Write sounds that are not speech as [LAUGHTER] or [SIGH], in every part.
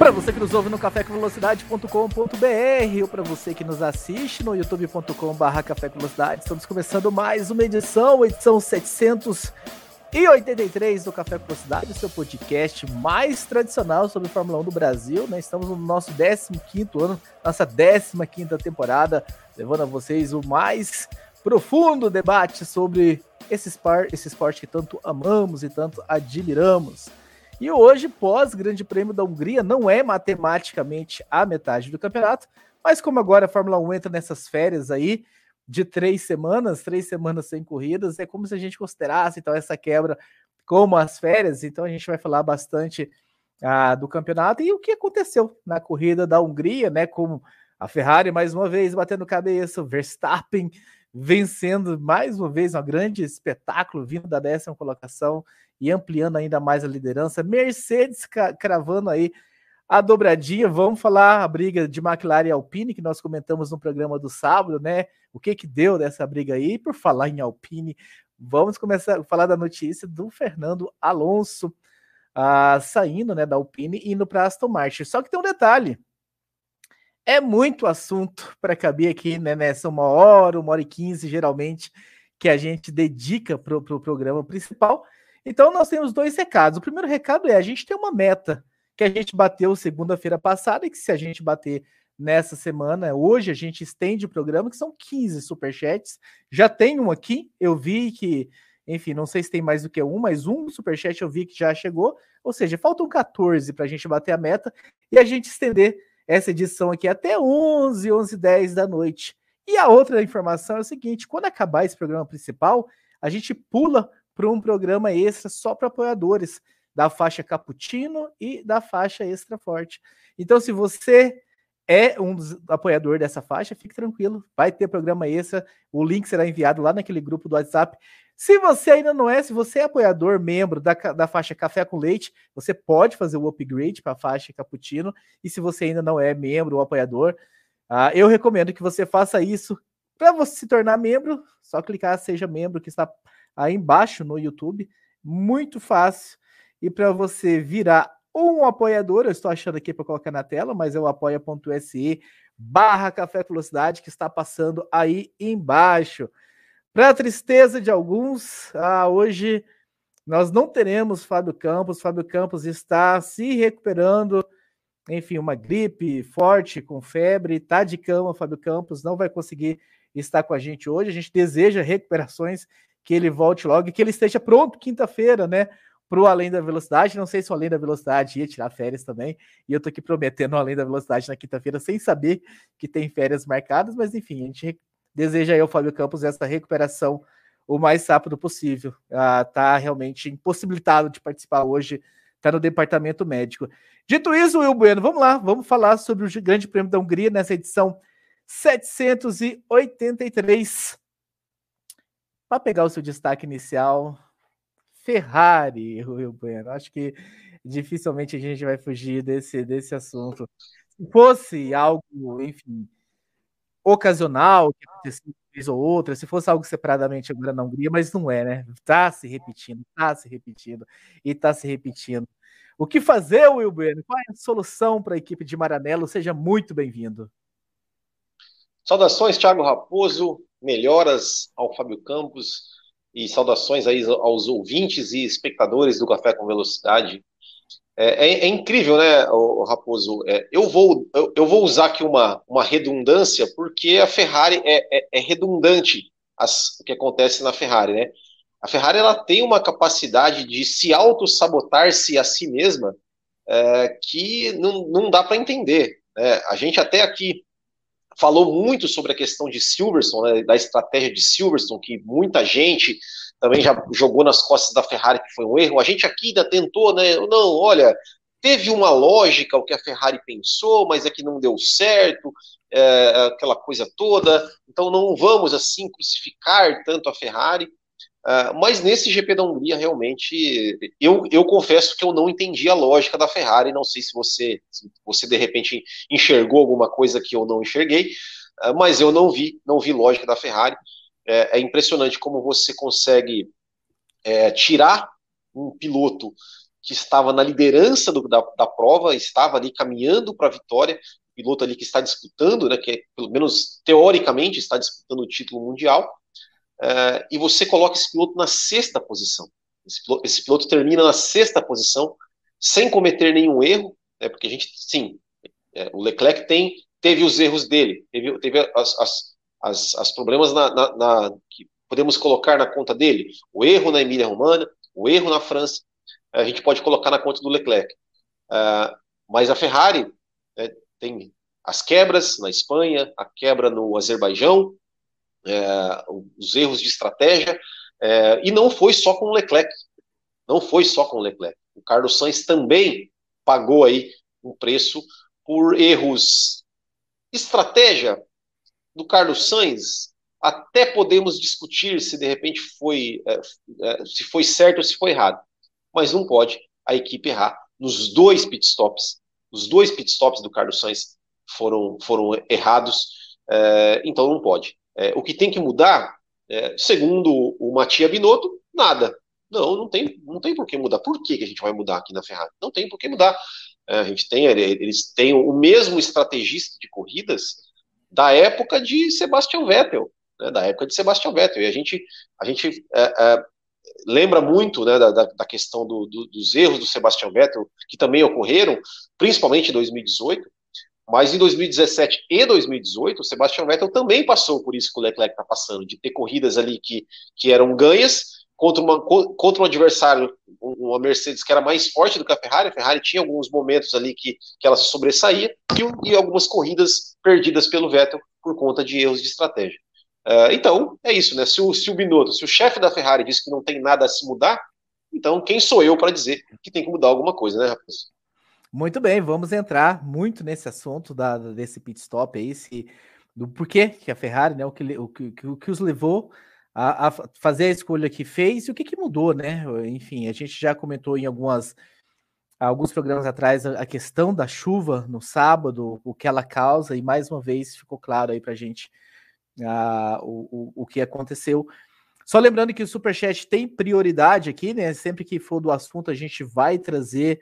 Para você que nos ouve no cafécomvelocidade.com.br ou para você que nos assiste no youtube.com.br estamos começando mais uma edição, edição 783 do Café com Velocidade, seu podcast mais tradicional sobre Fórmula 1 do Brasil. Né? Estamos no nosso 15 ano, nossa 15 temporada, levando a vocês o mais profundo debate sobre esse esporte, esse esporte que tanto amamos e tanto admiramos. E hoje, pós Grande Prêmio da Hungria, não é matematicamente a metade do campeonato, mas como agora a Fórmula 1 entra nessas férias aí de três semanas, três semanas sem corridas, é como se a gente considerasse então essa quebra como as férias. Então a gente vai falar bastante ah, do campeonato e o que aconteceu na corrida da Hungria, né? Como a Ferrari mais uma vez batendo cabeça, o Verstappen vencendo mais uma vez um grande espetáculo vindo da décima colocação e ampliando ainda mais a liderança. Mercedes cravando aí a dobradinha. Vamos falar a briga de McLaren e Alpine, que nós comentamos no programa do sábado, né? O que que deu dessa briga aí? Por falar em Alpine, vamos começar a falar da notícia do Fernando Alonso ah, saindo né, da Alpine e indo para Aston Martin. Só que tem um detalhe. É muito assunto para caber aqui, né, nessa uma hora, uma hora e quinze, geralmente, que a gente dedica para o pro programa principal. Então, nós temos dois recados. O primeiro recado é: a gente tem uma meta que a gente bateu segunda-feira passada e que, se a gente bater nessa semana, hoje a gente estende o programa, que são 15 superchats. Já tem um aqui, eu vi que, enfim, não sei se tem mais do que um, mas um superchat eu vi que já chegou. Ou seja, faltam 14 para a gente bater a meta e a gente estender essa edição aqui até 11, 11 10 da noite. E a outra informação é o seguinte: quando acabar esse programa principal, a gente pula para um programa extra só para apoiadores da faixa Cappuccino e da faixa Extra Forte. Então, se você é um apoiador dessa faixa, fique tranquilo, vai ter programa extra, o link será enviado lá naquele grupo do WhatsApp. Se você ainda não é, se você é apoiador, membro da, da faixa Café com Leite, você pode fazer o upgrade para a faixa Cappuccino. E se você ainda não é membro ou apoiador, uh, eu recomendo que você faça isso. Para você se tornar membro, só clicar Seja Membro, que está aí embaixo no YouTube. Muito fácil. E para você virar um apoiador, eu estou achando aqui para colocar na tela, mas é o apoia.se barra Café Velocidade que está passando aí embaixo. Para tristeza de alguns, ah, hoje nós não teremos Fábio Campos. Fábio Campos está se recuperando, enfim, uma gripe forte, com febre, está de cama. Fábio Campos não vai conseguir estar com a gente hoje. A gente deseja recuperações que ele volte logo e que ele esteja pronto quinta-feira, né? Para o Além da Velocidade. Não sei se o Além da Velocidade ia tirar férias também. E eu tô aqui prometendo o Além da Velocidade na quinta-feira, sem saber que tem férias marcadas, mas enfim, a gente deseja aí ao Fábio Campos essa recuperação o mais rápido possível. Ah, tá realmente impossibilitado de participar hoje, tá no departamento médico. Dito isso, Will Bueno, vamos lá, vamos falar sobre o Grande Prêmio da Hungria nessa edição 783 para pegar o seu destaque inicial, Ferrari, Will Bueno. Acho que dificilmente a gente vai fugir desse, desse assunto. Se fosse algo, enfim, ocasional, que aconteceu uma vez ou outra, se fosse algo separadamente agora na Hungria, mas não é, né? Tá se repetindo, tá se repetindo e tá se repetindo. O que fazer, Will Bueno? Qual é a solução para a equipe de Maranello? Seja muito bem-vindo. Saudações, Thiago Raposo melhoras ao Fábio Campos e saudações aí aos ouvintes e espectadores do Café com Velocidade. É, é, é incrível, né, Raposo? É, eu, vou, eu, eu, vou usar aqui uma, uma redundância, porque a Ferrari é, é, é redundante as, o que acontece na Ferrari, né? A Ferrari ela tem uma capacidade de se auto-sabotar-se a si mesma é, que não, não dá para entender. Né? A gente até aqui falou muito sobre a questão de Silverstone, né, da estratégia de Silverstone, que muita gente também já jogou nas costas da Ferrari, que foi um erro. A gente aqui ainda tentou, né? Não, olha, teve uma lógica o que a Ferrari pensou, mas é que não deu certo, é, aquela coisa toda. Então não vamos assim crucificar tanto a Ferrari. Uh, mas nesse GP da Hungria, realmente, eu, eu confesso que eu não entendi a lógica da Ferrari. Não sei se você, se você de repente enxergou alguma coisa que eu não enxerguei, uh, mas eu não vi, não vi lógica da Ferrari. É, é impressionante como você consegue é, tirar um piloto que estava na liderança do, da, da prova, estava ali caminhando para a vitória, piloto ali que está disputando, né, que é, pelo menos teoricamente está disputando o título mundial, uh, e você coloca esse piloto na sexta posição. Esse piloto, esse piloto, termina na sexta posição, sem cometer nenhum erro, né, porque a gente, sim, é, o Leclerc tem, teve os erros dele, teve, teve as, as, as, as problemas na, na, na, que podemos colocar na conta dele, o erro na Emília-Romana, o erro na França, a gente pode colocar na conta do Leclerc. Uh, mas a Ferrari né, tem as quebras na Espanha, a quebra no Azerbaijão, é, os erros de estratégia, é, e não foi só com o Leclerc, não foi só com o Leclerc. O Carlos Sainz também pagou aí um preço por erros estratégia do Carlos Sainz. Até podemos discutir se de repente foi é, é se foi certo ou se foi errado, mas não pode a equipe errar nos dois pitstops. Os dois pitstops do Carlos Sainz foram, foram errados, é, então não pode. É, o que tem que mudar, é, segundo o Matia Binotto, nada. Não, não tem, não tem por que mudar. Por que, que a gente vai mudar aqui na Ferrari? Não tem por que mudar. É, a gente tem, eles têm o mesmo estrategista de corridas da época de Sebastian Vettel, né, da época de Sebastian Vettel. E a gente, a gente é, é, lembra muito né, da, da, questão do, do, dos erros do Sebastian Vettel, que também ocorreram, principalmente em 2018. Mas em 2017 e 2018, o Sebastian Vettel também passou por isso que o Leclerc está passando, de ter corridas ali que, que eram ganhas contra, uma, contra um adversário, uma Mercedes que era mais forte do que a Ferrari. A Ferrari tinha alguns momentos ali que, que ela se sobressaía e, e algumas corridas perdidas pelo Vettel por conta de erros de estratégia. Uh, então, é isso, né? Se o, se o Binotto, se o chefe da Ferrari disse que não tem nada a se mudar, então quem sou eu para dizer que tem que mudar alguma coisa, né, rapaz? Muito bem, vamos entrar muito nesse assunto da, desse pit stop aí, se, do porquê que a Ferrari, né, o que, o que, o que os levou a, a, fazer a escolha que fez e o que, que mudou, né? Enfim, a gente já comentou em algumas alguns programas atrás a, questão da chuva no sábado, o que ela causa, e mais uma vez ficou claro aí para a gente o, o, o que aconteceu. Só lembrando que o Superchat tem prioridade aqui, né? Sempre que for do assunto, a gente vai trazer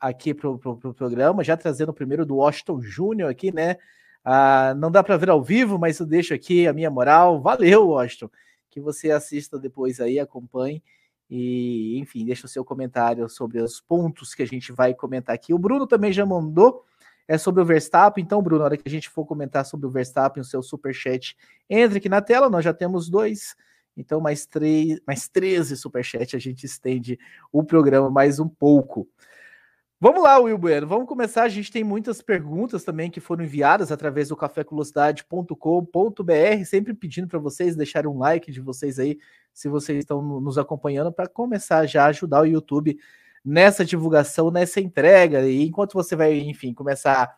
aqui para o pro, pro programa, já trazendo o primeiro do Washington Júnior aqui, né? Ah, não dá para ver ao vivo, mas eu deixo aqui a minha moral. Valeu, Washington, que você assista depois aí, acompanhe e, enfim, deixa o seu comentário sobre os pontos que a gente vai comentar aqui. O Bruno também já mandou é sobre o Verstappen. Então, Bruno, na hora que a gente for comentar sobre o Verstappen, o seu super chat, entre aqui na tela. Nós já temos dois então, mais, três, mais 13 superchats, a gente estende o programa mais um pouco. Vamos lá, Will Bueno, vamos começar. A gente tem muitas perguntas também que foram enviadas através do cafévelocidade.com.br, sempre pedindo para vocês deixarem um like de vocês aí, se vocês estão nos acompanhando, para começar já a ajudar o YouTube nessa divulgação, nessa entrega. E enquanto você vai, enfim, começar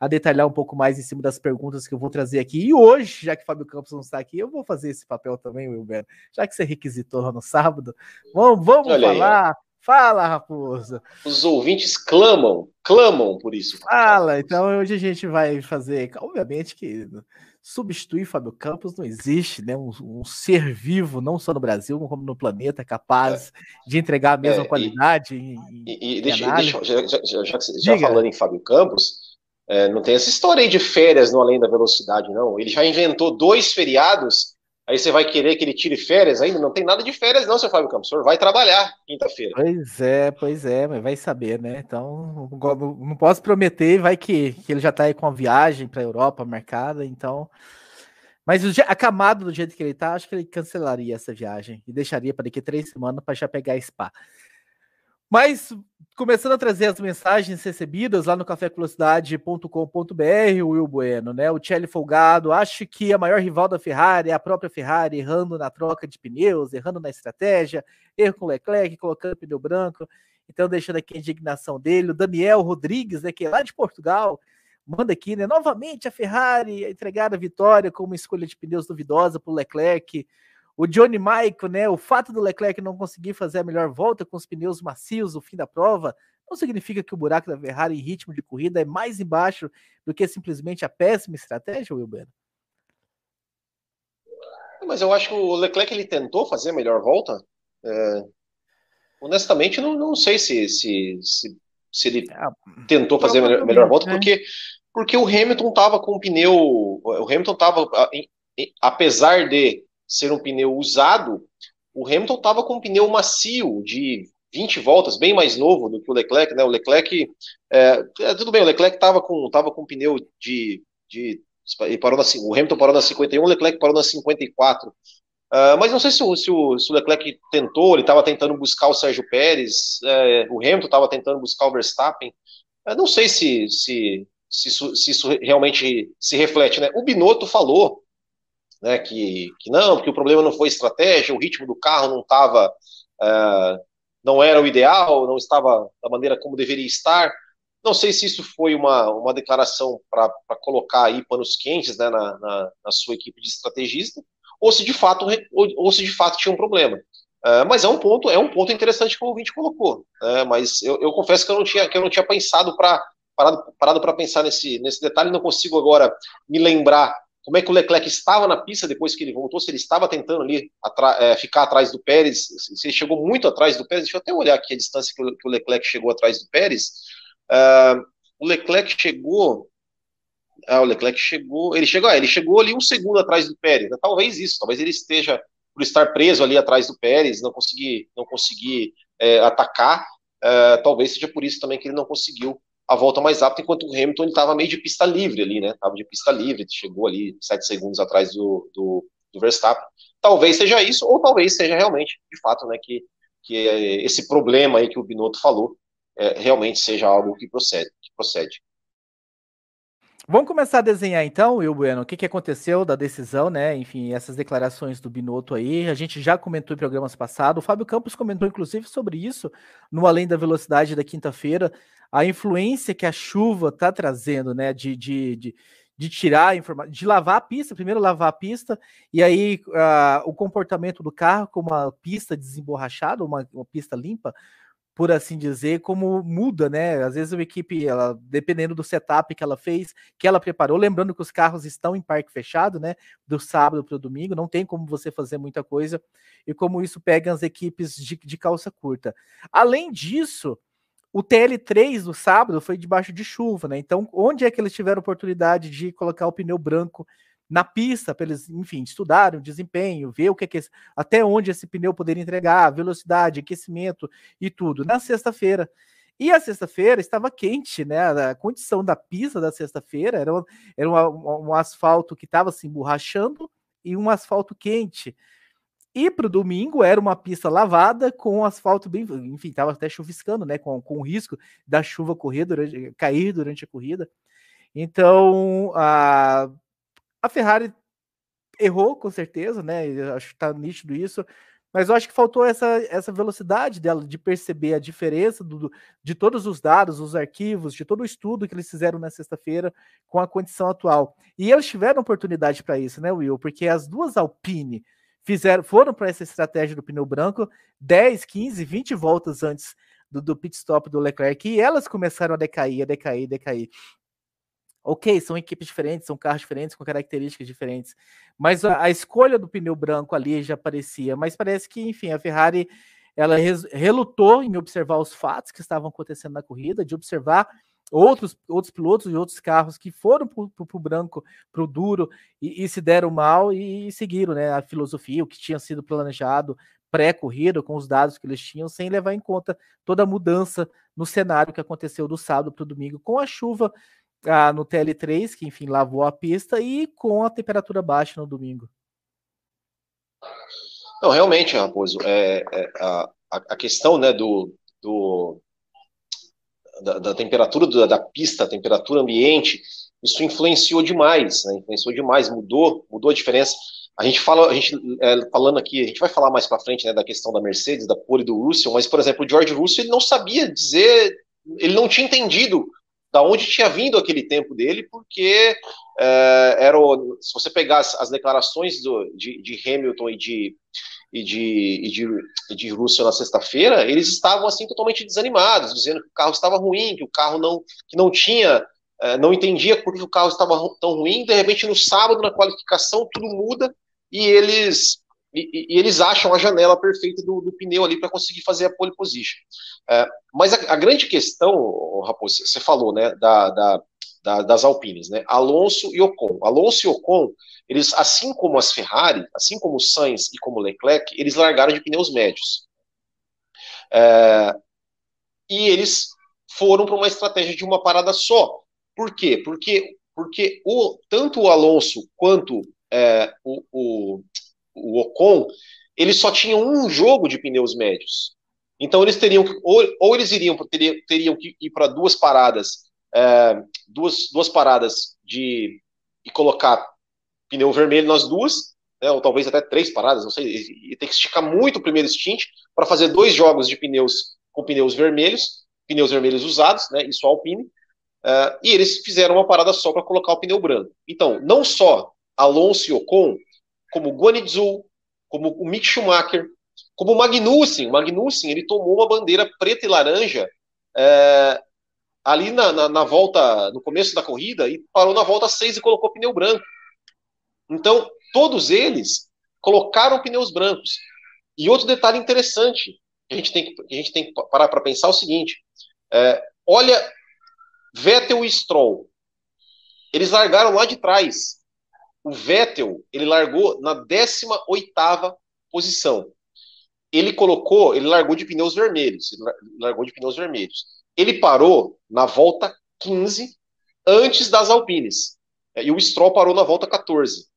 a detalhar um pouco mais em cima das perguntas que eu vou trazer aqui. E hoje, já que Fábio Campos não está aqui, eu vou fazer esse papel também, Wilber. Já que você requisitou lá no sábado, vamos, vamos falar. Aí, Fala, Raposa. Os ouvintes clamam, clamam por isso. Fala, então hoje a gente vai fazer. Obviamente que substituir Fábio Campos não existe, né? Um, um, ser vivo, não só no Brasil, como no planeta, capaz é. de entregar a mesma é, qualidade. E, e, e deixa, deixa, já, já, já, já, já falando em Fábio Campos, é, não tem essa história aí de férias no Além da Velocidade, não. Ele já inventou dois feriados, aí você vai querer que ele tire férias ainda? Não tem nada de férias, não, seu Fábio Campos. O senhor vai trabalhar quinta-feira. Pois é, pois é, mas vai saber, né? Então, não posso prometer, vai que, que ele já tá aí com a viagem para a Europa marcada, então. Mas a camada do jeito que ele tá, acho que ele cancelaria essa viagem e deixaria para daqui a três semanas para já pegar spa. Mas começando a trazer as mensagens recebidas lá no cafévelocidade.com.br, o Will Bueno, né? O Kelly Folgado, acho que a maior rival da Ferrari é a própria Ferrari, errando na troca de pneus, errando na estratégia, erro com o Leclerc, colocando pneu branco Então, deixando aqui a indignação dele, o Daniel Rodrigues, né, que é lá de Portugal, manda aqui, né? Novamente a Ferrari entregar a vitória com uma escolha de pneus duvidosa para o Leclerc. O Johnny Michael, né? O fato do Leclerc não conseguir fazer a melhor volta com os pneus macios no fim da prova não significa que o buraco da Ferrari em ritmo de corrida é mais embaixo do que simplesmente a péssima estratégia, Wilber? Mas eu acho que o Leclerc ele tentou fazer a melhor volta. É... Honestamente, não, não sei se, se, se, se ele é, tentou fazer a melhor, melhor volta, né? porque, porque o Hamilton estava com o pneu. O Hamilton estava, apesar de ser um pneu usado, o Hamilton estava com um pneu macio de 20 voltas, bem mais novo do que o Leclerc, né? O Leclerc, é, é tudo bem, o Leclerc estava com, tava com um pneu de, de parou na, o Hamilton parou na 51, o Leclerc parou na 54. Uh, ah, mas não sei se o, se o, se o Leclerc tentou, ele estava tentando buscar o Sérgio Pérez, é, o Hamilton estava tentando buscar o Verstappen. Eu não sei se, se, se, isso, se isso realmente se reflete, né? O Binotto falou né, que, que não, que o problema não foi estratégia, o ritmo do carro não estava uh, não era o ideal, não estava da maneira como deveria estar. Não sei se isso foi uma, uma declaração para colocar aí panos quentes né, na, na, na, sua equipe de estrategista, ou se de fato, ou, ou se de fato tinha um problema. Uh, mas é um ponto, é um ponto interessante que o ouvinte colocou. Uh, mas eu, eu, confesso que eu não tinha, que eu não tinha pensado para parado para pensar nesse, nesse detalhe, não consigo agora me lembrar como é que o Leclerc estava na pista depois que ele voltou, se ele estava tentando ali é, ficar atrás do Pérez, se ele chegou muito atrás do Pérez, deixa eu até olhar aqui a distância que o, que o Leclerc chegou atrás do Pérez. Uh, o Leclerc chegou. Ah, o Leclerc chegou. Ele chegou, ah, ele chegou ali um segundo atrás do Pérez. Né? Talvez isso, talvez ele esteja por estar preso ali atrás do Pérez, não conseguir, não conseguir é, atacar. Uh, talvez seja por isso também que ele não conseguiu a volta mais rápida, enquanto o Hamilton estava meio de pista livre ali, né? Estava de pista livre, chegou ali sete segundos atrás do, do, do, Verstappen. Talvez seja isso, ou talvez seja realmente, de fato, né, que, que esse problema aí que o Binotto falou é, realmente seja algo que procede. Que procede. Vamos começar a desenhar então, Will Bueno, o que, que aconteceu da decisão, né? Enfim, essas declarações do Binotto aí, a gente já comentou em programas passados, o Fábio Campos comentou inclusive sobre isso no Além da Velocidade da quinta-feira, a influência que a chuva está trazendo, né? De, de, de, de tirar informação, de lavar a pista, primeiro lavar a pista, e aí uh, o comportamento do carro com uma pista desemborrachada, uma, uma pista limpa, por assim dizer, como muda, né? Às vezes uma equipe, ela, dependendo do setup que ela fez, que ela preparou, lembrando que os carros estão em parque fechado, né? Do sábado para o domingo, não tem como você fazer muita coisa, e como isso pega as equipes de, de calça curta. Além disso, o TL3 do sábado foi debaixo de chuva, né? Então, onde é que eles tiveram oportunidade de colocar o pneu branco na pista, para eles, enfim, estudarem o desempenho, ver o que é que até onde esse pneu poderia entregar, velocidade, aquecimento e tudo. Na sexta-feira. E a sexta-feira estava quente, né? A condição da pista da sexta-feira era, era um, asfalto que estava se emborrachando e um asfalto quente. E para o domingo era uma pista lavada com asfalto bem, enfim, estava até chuviscando, né? Com, com o risco da chuva correr durante, cair durante a corrida. Então, a, a Ferrari errou, com certeza, né? Eu acho que tá nítido isso. Mas eu acho que faltou essa, essa velocidade dela de perceber a diferença do, de todos os dados, os arquivos, de todo o estudo que eles fizeram na sexta-feira com a condição atual. E eles tiveram oportunidade para isso, né, Will? Porque as duas Alpine fizeram, foram para essa estratégia do pneu branco 10, 15, 20 voltas antes do, do pit stop do Leclerc e elas começaram a decair, a decair, a decair. Ok, são equipes diferentes, são carros diferentes, com características diferentes, mas a, a escolha do pneu branco ali já parecia, mas parece que, enfim, a Ferrari ela relutou em observar os fatos que estavam acontecendo na corrida, de observar outros, outros pilotos e outros carros que foram para o branco, para o duro, e, e, se deram mal e, e, seguiram né, a filosofia, o que tinha sido planejado pré-corrida, com os dados que eles tinham, sem levar em conta toda a mudança no cenário que aconteceu do sábado para o domingo, com a chuva ah, no TL3, que enfim lavou a pista, e com a temperatura baixa no domingo. Não, realmente, Raposo, é, é a, a questão né, do, do da, da, temperatura da, da, pista, temperatura ambiente, isso influenciou demais, né, influenciou demais, mudou, mudou a diferença. a gente fala, a gente é, falando aqui, a gente vai falar mais para frente né, da questão da Mercedes, da pole do Russell, mas por exemplo, o George Russell ele não sabia dizer, ele não tinha entendido da onde tinha vindo aquele tempo dele, porque é, era o, se você pegar as, as declarações do, de, de, Hamilton e de e de, e de, e de Russell na sexta-feira, eles estavam assim totalmente desanimados, dizendo que o carro estava ruim, que o carro não que não tinha é, não entendia por que o carro estava tão ruim. De repente, no sábado, na qualificação, tudo muda e eles e, e eles acham a janela perfeita do, do pneu ali para conseguir fazer a pole position. É, mas a, a, grande questão, Raposo, você falou, né, da, da, da, das Alpines, né, Alonso e Ocon. Alonso e Ocon, eles, assim como as Ferrari, assim como o Sainz e como o Leclerc, eles largaram de pneus médios. É, e eles foram para uma estratégia de uma parada só. Por quê? Porque, porque o, tanto o Alonso quanto é, o, o, o Ocon, eles só tinham um jogo de pneus médios. Então eles teriam que, ou, ou eles iriam teriam, teriam que ir para duas paradas, é, duas, duas paradas de e colocar pneu vermelho nas duas, né, ou talvez até três paradas, não sei, e ter que esticar muito o primeiro stint para fazer dois jogos de pneus com pneus vermelhos, pneus vermelhos usados, né, isso Alpine, uh, e eles fizeram uma parada só para colocar o pneu branco. Então, não só Alonso e Ocon, como Guanizul, como o Mick Schumacher, como o Magnussen. O Magnussen ele tomou uma bandeira preta e laranja é, ali na, na, na, volta, no começo da corrida, e parou na volta 6 e colocou pneu branco. Então, todos eles colocaram pneus brancos. E outro detalhe interessante, que a gente tem que, a gente tem que parar para pensar é o seguinte: é, olha, Vettel e Stroll, eles largaram lá de trás o Vettel, ele largou na 18ª posição. Ele colocou, ele largou de pneus vermelhos, ele largou de pneus vermelhos. Ele parou na volta 15 antes das Alpines. E o Stroll parou na volta 14.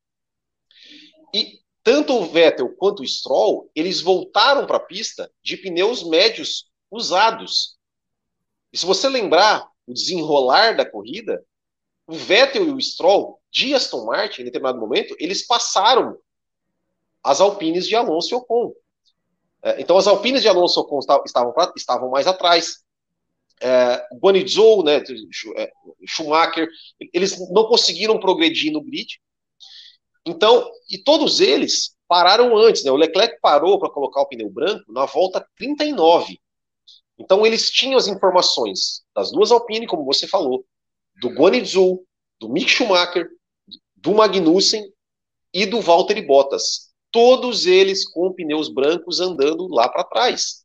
E tanto o Vettel quanto o Stroll, eles voltaram para a pista de pneus médios usados. E se você lembrar o desenrolar da corrida, o Vettel e o Stroll de Aston Martin, em determinado momento, eles passaram as Alpines de Alonso e Ocon. É, então, as Alpines de Alonso e Ocon estavam, estavam mais atrás. É, Guanizou, né, é, Schumacher, eles não conseguiram progredir no grid. Então, e todos eles pararam antes. Né? O Leclerc parou para colocar o pneu branco na volta 39. Então, eles tinham as informações das duas Alpine, como você falou, do Guanizou, do Mick Schumacher, do Magnussen e do Valtteri Bottas. Todos eles com pneus brancos andando lá para trás.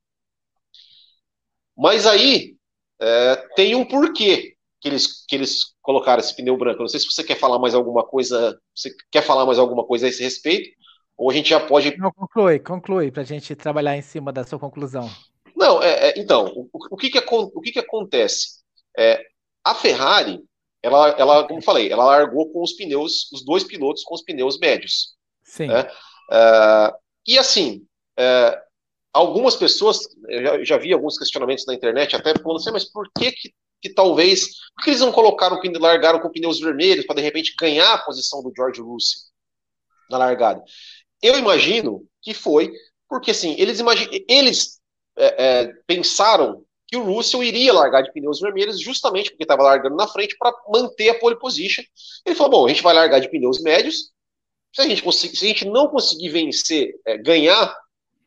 Mas aí é, tem um porquê que eles, que eles colocaram esse pneu branco. Não sei se você quer falar mais alguma coisa. Você quer falar mais alguma coisa a esse respeito? Ou a gente já pode. Não, conclui, conclui, para a gente trabalhar em cima da sua conclusão. Não, é, é, então, o, o, que, que, o que, que acontece? É, a Ferrari, ela, ela, como falei, ela largou com os pneus, os dois pilotos com os pneus médios. Sim. Né? Uh, e assim, uh, algumas pessoas, eu já, já, vi alguns questionamentos na internet, até falando assim, mas por que que, que talvez, por que eles não colocaram, largaram com pneus vermelhos para de repente ganhar a posição do George Russell na largada? Eu imagino que foi porque assim, eles, imagin, eles é, é, pensaram que o Russell iria largar de pneus vermelhos justamente porque estava largando na frente para manter a pole position. Ele falou: bom, a gente vai largar de pneus médios. Se a gente, conseguir, se a gente não conseguir vencer, é, ganhar,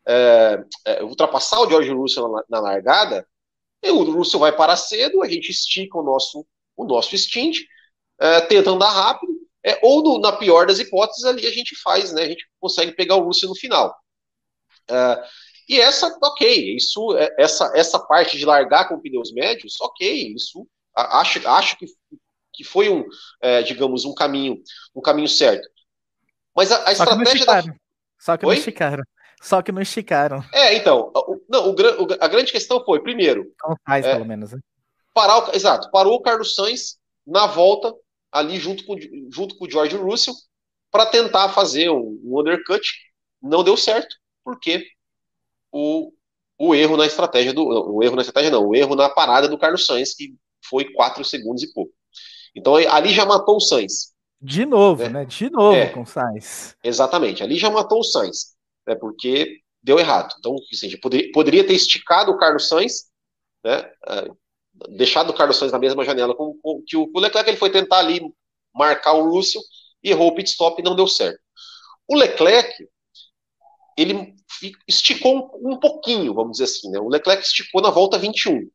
é, é, ultrapassar o George Russell na, na largada, o Russell vai parar cedo, a gente estica o nosso, o nosso stint, é, tenta andar rápido, é, ou no, na pior das hipóteses, ali a gente faz, né? A gente consegue pegar o Russell no final. E essa, ok, isso, é, essa, essa parte de largar com pneus médios, ok, isso acho, acho que, que foi um, é, digamos, um caminho, um caminho certo. Mas a, a estratégia da... Só que Oi? não esticaram. Só que não esticaram. É, então, o, não, o, o, a grande questão foi, primeiro. Não faz, é, pelo menos, né? Parar o, exato, parou o Carlos Sainz na volta, ali junto com, junto com o George Russell, para tentar fazer um, um undercut. Não deu certo, porque o, o erro na estratégia do. O erro na estratégia não, o erro na parada do Carlos Sainz, que foi 4 segundos e pouco. Então ali já matou o Sainz. De novo, né? né? De novo é, com o Sainz. Exatamente. Ali já matou o Sainz, né? Porque deu errado. Então, assim, poderia, poderia ter esticado o Carlos Sainz, né? Uh, deixado o Carlos Sainz na mesma janela com, com que o Leclerc ele foi tentar ali marcar o e errou o pit stop e não deu certo. O Leclerc ele esticou um, pouquinho, vamos dizer assim, né? O Leclerc esticou na volta 21.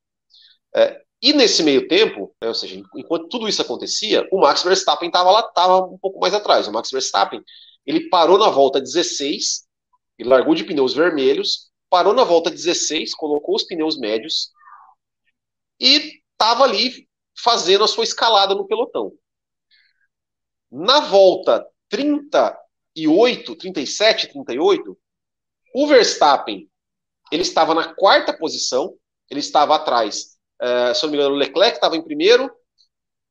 É, e nesse meio tempo, né, ou seja, enquanto tudo isso acontecia, o Max Verstappen estava lá, estava um pouco mais atrás. O Max Verstappen ele parou na volta 16, ele largou de pneus vermelhos, parou na volta 16, colocou os pneus médios e estava ali fazendo a sua escalada no pelotão. Na volta 38, 37, 38, o Verstappen ele estava na quarta posição, ele estava atrás é, se não me engano, Leclerc estava em primeiro,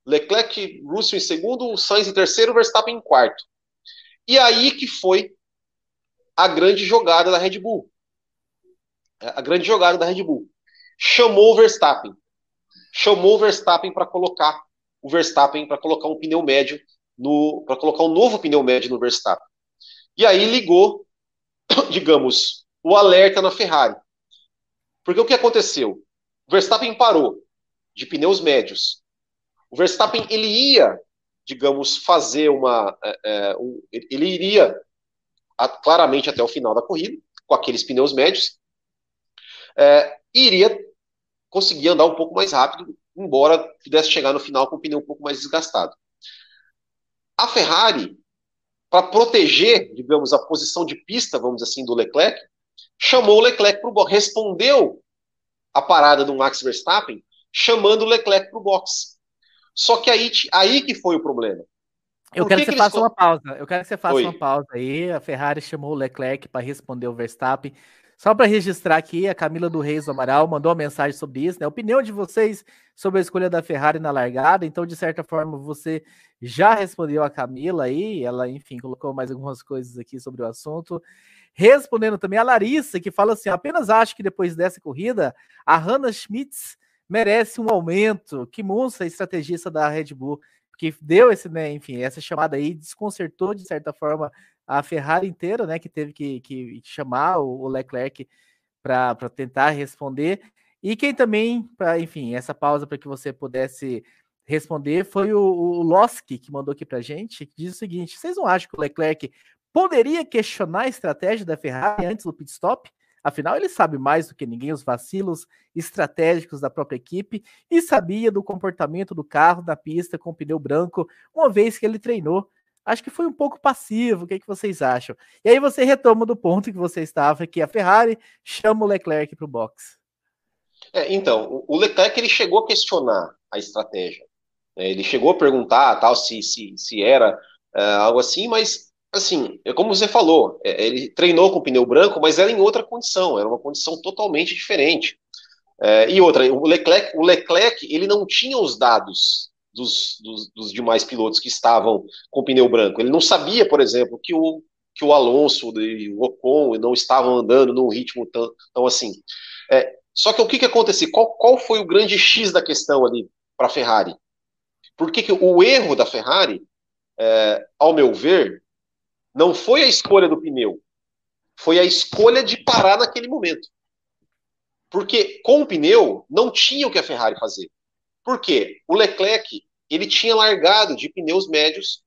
Leclerc, Russell em segundo, Sainz em terceiro, Verstappen em quarto. E aí que foi a grande jogada da Red Bull. É, a grande jogada da Red Bull. Chamou o Verstappen. Chamou o Verstappen para colocar o Verstappen para colocar um pneu médio no para colocar um novo pneu médio no Verstappen. E aí ligou, [COUGHS] digamos, o alerta na Ferrari. Porque o que aconteceu? O Verstappen parou de pneus médios. O Verstappen ele ia, digamos, fazer uma, é, é um, ele iria a, claramente até o final da corrida com aqueles pneus médios é, iria conseguir andar um pouco mais rápido, embora pudesse chegar no final com o pneu um pouco mais desgastado. A Ferrari, para proteger, digamos, a posição de pista, vamos assim, do Leclerc, chamou o Leclerc para o respondeu a parada do Max Verstappen, chamando o Leclerc para o box. Só que aí, aí que foi o problema. Eu Por quero que, que você faça uma pausa. Eu quero que você faça Oi. uma pausa aí. A Ferrari chamou o Leclerc para responder o Verstappen. Só para registrar aqui, a Camila do Reis Amaral mandou uma mensagem sobre isso, né? A opinião de vocês sobre a escolha da Ferrari na largada. Então, de certa forma, você já respondeu a Camila aí. Ela, enfim, colocou mais algumas coisas aqui sobre o assunto. Respondendo também a Larissa, que fala assim: apenas acho que depois dessa corrida, a Hannah Schmitz merece um aumento. Que monstro estrategista da Red Bull, que deu esse, né, enfim, essa chamada aí, desconcertou de certa forma a Ferrari inteira, né, que teve que, que chamar o Leclerc para tentar responder. E quem também, para enfim, essa pausa para que você pudesse responder foi o, o Loski, que mandou aqui para gente, que diz o seguinte: vocês não acham que o Leclerc poderia questionar a estratégia da Ferrari antes do pit stop. Afinal, ele sabe mais do que ninguém os vacilos estratégicos da própria equipe e sabia do comportamento do carro na pista com pneu branco, uma vez que ele treinou. Acho que foi um pouco passivo. O que, é que vocês acham? E aí você retoma do ponto que você estava, que a Ferrari chama o Leclerc para o box. É, então, o Leclerc ele chegou a questionar a estratégia. Né? Ele chegou a perguntar tal se, se, se era uh, algo assim, mas assim, é como você falou, é, ele treinou com pneu branco, mas era em outra condição, era uma condição totalmente diferente. É, e outra, o Leclerc, o Leclerc, ele não tinha os dados dos, dos, dos, demais pilotos que estavam com pneu branco. Ele não sabia, por exemplo, que o, que o Alonso e o Ocon não estavam andando num ritmo tão, tão assim. É, só que o que, que aconteceu? Qual, qual foi o grande X da questão ali para a Ferrari? Porque que o erro da Ferrari, é, ao meu ver, não foi a escolha do pneu, foi a escolha de parar naquele momento. Porque com o pneu não tinha o que a Ferrari fazer. Por quê? O Leclerc ele tinha largado de pneus médios,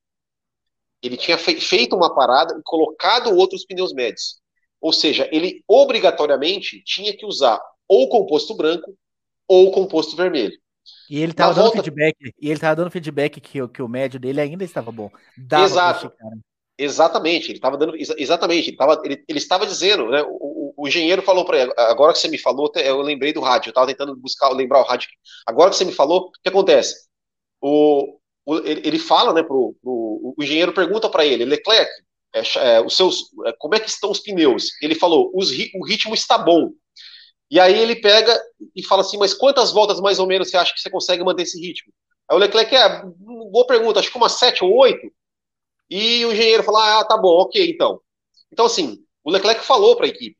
ele tinha feito uma parada e colocado outros pneus médios. Ou seja, ele obrigatoriamente tinha que usar ou composto branco ou composto vermelho. E ele estava dando volta... feedback, e ele estava dando feedback que, que o médio dele ainda estava bom. Dava Exato. Exatamente, ele estava dando. Exatamente, ele, tava, ele, ele estava dizendo, né? O, o, o engenheiro falou para ele, agora que você me falou, eu lembrei do rádio, eu estava tentando buscar, lembrar o rádio. Agora que você me falou, o que acontece? O, o ele, ele, fala, né, pro, pro, o engenheiro pergunta para ele, Leclerc, é, é, os seus, é, como é que estão os pneus? Ele falou, os, o ritmo está bom. E aí ele pega e fala assim, mas quantas voltas mais ou menos você acha que você consegue manter esse ritmo? Aí o Leclerc, é, boa pergunta, acho que umas sete ou oito. E o engenheiro falou: ah, tá bom, ok, então. Então, assim, o Leclerc falou para a equipe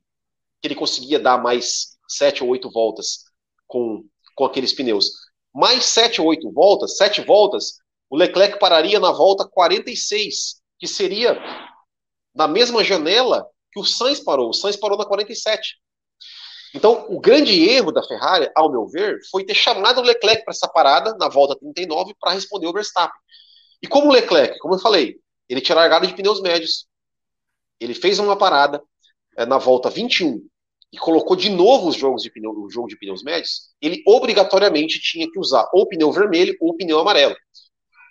que ele conseguia dar mais sete ou oito voltas com, com aqueles pneus. Mais sete ou oito voltas, sete voltas, o Leclerc pararia na volta 46, que seria na mesma janela que o Sainz parou. O Sainz parou na 47. Então, o grande erro da Ferrari, ao meu ver, foi ter chamado o Leclerc para essa parada na volta 39 para responder o Verstappen. E como o Leclerc, como eu falei, ele tinha largado de pneus médios, ele fez uma parada é, na volta 21 e colocou de novo os jogos de pneu, o jogo de pneus médios, ele obrigatoriamente tinha que usar ou pneu vermelho ou pneu amarelo.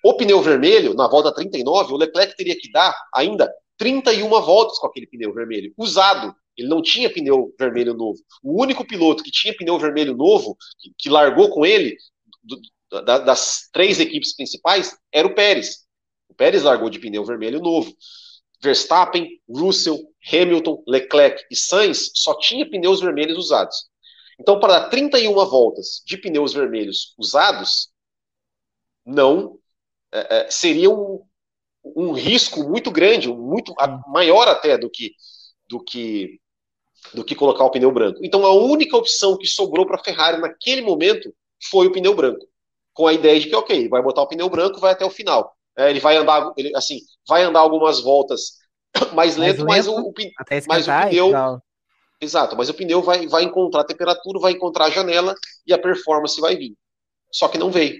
O pneu vermelho, na volta 39, o Leclerc teria que dar ainda 31 voltas com aquele pneu vermelho, usado. Ele não tinha pneu vermelho novo. O único piloto que tinha pneu vermelho novo, que, que largou com ele, do, da, das três equipes principais, era o Pérez. O Pérez largou de pneu vermelho novo. Verstappen, Russell, Hamilton, Leclerc e Sainz só tinha pneus vermelhos usados. Então, para dar 31 voltas de pneus vermelhos usados, não é, é, seria um, um risco muito grande, muito maior até do que do que do que colocar o pneu branco. Então, a única opção que sobrou para a Ferrari naquele momento foi o pneu branco, com a ideia de que ok, vai botar o pneu branco, vai até o final. É, ele vai andar, ele, assim, vai andar algumas voltas [COUGHS] mais lento, mais lento mas, o, o, mas o pneu. Exato, mas o pneu vai, vai encontrar a temperatura, vai encontrar a janela e a performance vai vir. Só que não veio.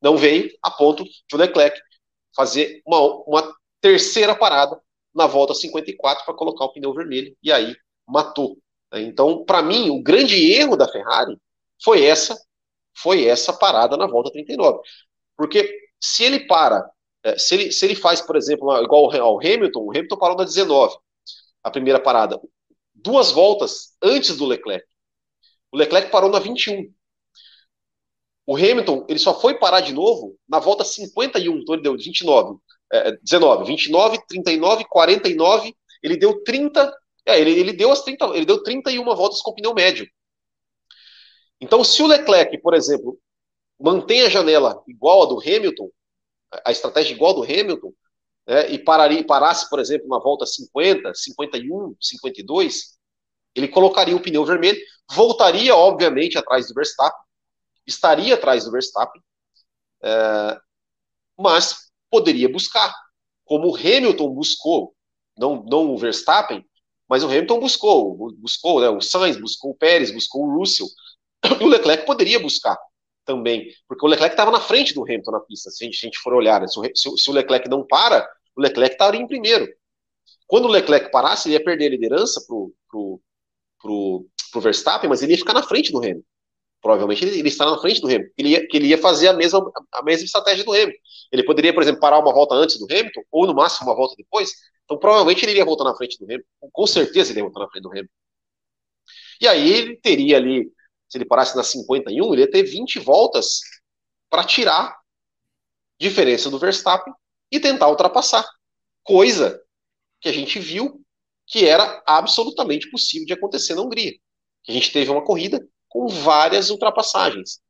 Não veio a ponto de o Leclerc fazer uma, uma terceira parada na volta 54 para colocar o pneu vermelho e aí matou. Então, para mim, o grande erro da Ferrari foi essa, foi essa parada na volta 39. Porque se ele para é, se, ele, se ele faz, por exemplo, igual ao Hamilton, o Hamilton parou na 19, a primeira parada, duas voltas antes do Leclerc. O Leclerc parou na 21. O Hamilton, ele só foi parar de novo na volta 51, então ele deu 29, é, 19, 29, 39, 49, ele deu 30, é, ele, ele, deu as 30, ele deu 31 voltas com pneu médio. Então, se o Leclerc, por exemplo, mantém a janela igual a do Hamilton, a estratégia igual do Hamilton, né, e pararia, parasse, por exemplo, na volta 50, 51, 52, ele colocaria o pneu vermelho, voltaria, obviamente, atrás do Verstappen, estaria atrás do Verstappen, é, mas poderia buscar, como o Hamilton buscou, não, não o Verstappen, mas o Hamilton buscou, buscou, né, o Sainz buscou o Pérez, buscou o Russell, [COUGHS] e o Leclerc poderia buscar também, porque o Leclerc estava na frente do Hamilton na pista, se a gente, se a gente for olhar, né? se, o, se, o, Leclerc não para, o Leclerc estaria em primeiro. Quando o Leclerc parasse, ele ia perder a liderança pro, pro, pro, pro Verstappen, mas ele ia ficar na frente do Hamilton. Provavelmente ele, ele na frente do Hamilton, ele ia, ele ia fazer a mesma, a mesma estratégia do Hamilton. Ele poderia, por exemplo, parar uma volta antes do Hamilton, ou no máximo uma volta depois, então provavelmente ele iria voltar na frente do Hamilton, com certeza ele ia voltar na frente do Hamilton. E aí ele teria ali se ele parasse na 51, ele ia ter 20 voltas para tirar diferença do Verstappen e tentar ultrapassar. Coisa que a gente viu que era absolutamente possível de acontecer na Hungria. A gente teve uma corrida com várias ultrapassagens.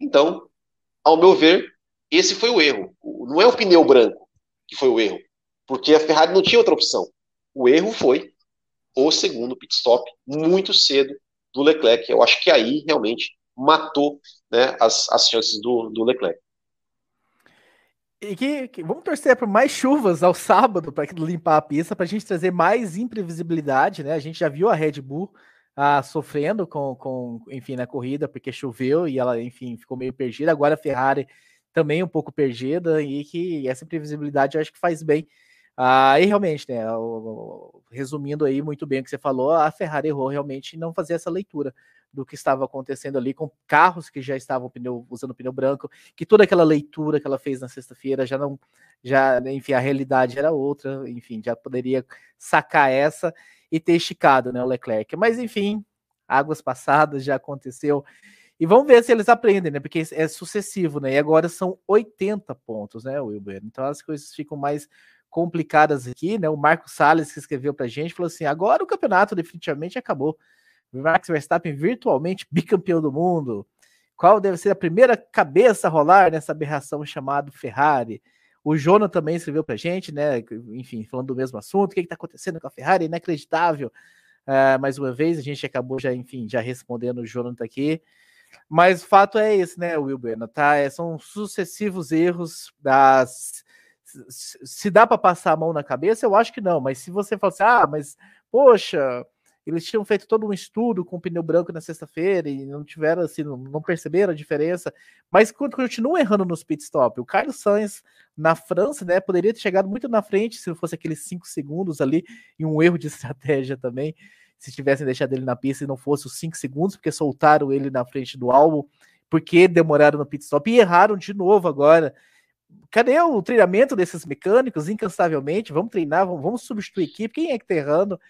Então, ao meu ver, esse foi o erro. Não é o pneu branco que foi o erro, porque a Ferrari não tinha outra opção. O erro foi o segundo pit stop muito cedo do Leclerc. Eu acho que aí realmente matou né, as, as chances do, do Leclerc. E que, que, vamos torcer por mais chuvas ao sábado para limpar a pista, para a gente trazer mais imprevisibilidade, né? A gente já viu a Red Bull ah, sofrendo com, com, enfim, na corrida, porque choveu e ela, enfim, ficou meio perdida. Agora a Ferrari também um pouco perdida, e que essa imprevisibilidade eu acho que faz bem e realmente, né, resumindo aí muito bem o que você falou, a Ferrari errou realmente em não fazer essa leitura do que estava acontecendo ali com carros que já estavam pneu, usando pneu branco, que toda aquela leitura que ela fez na sexta-feira já não, já, enfim, a realidade era outra, enfim, já poderia sacar essa e ter esticado, né, o Leclerc. Mas enfim, águas passadas já aconteceu. E vamos ver se eles aprendem, né? Porque é sucessivo, né? E agora são 80 pontos, né, Wilber? Então as coisas ficam mais complicadas aqui, né? O Marco Salles que escreveu para a gente falou assim: agora o campeonato definitivamente acabou. Max Verstappen virtualmente bicampeão do mundo. Qual deve ser a primeira cabeça a rolar nessa aberração chamada Ferrari? O Jonah também escreveu para a gente, né? Enfim, falando do mesmo assunto. O que está acontecendo com a Ferrari? Inacreditável. Uh, mais uma vez, a gente acabou já, enfim, já respondendo o Jonathan aqui. Mas o fato é esse, né, Will Bueno, tá? É, são sucessivos erros das. Se dá para passar a mão na cabeça, eu acho que não. Mas se você falar assim, ah, mas poxa, eles tinham feito todo um estudo com pneu branco na sexta-feira e não tiveram assim, não, não, perceberam a diferença, mas continuam errando nos pit stop. O Carlos Sainz na França, né, poderia ter chegado muito na frente se não fosse aqueles cinco segundos ali e um erro de [LAUGHS] estratégia também, se tivessem deixado ele na pista e não fosse os cinco segundos, porque soltaram ele na frente do álbum, porque demoraram no pit stop e erraram de novo agora. Cadê o treinamento desses mecânicos? Incansavelmente, vamos treinar, vamos, vamos substituir equipe. Quem é que tá errando?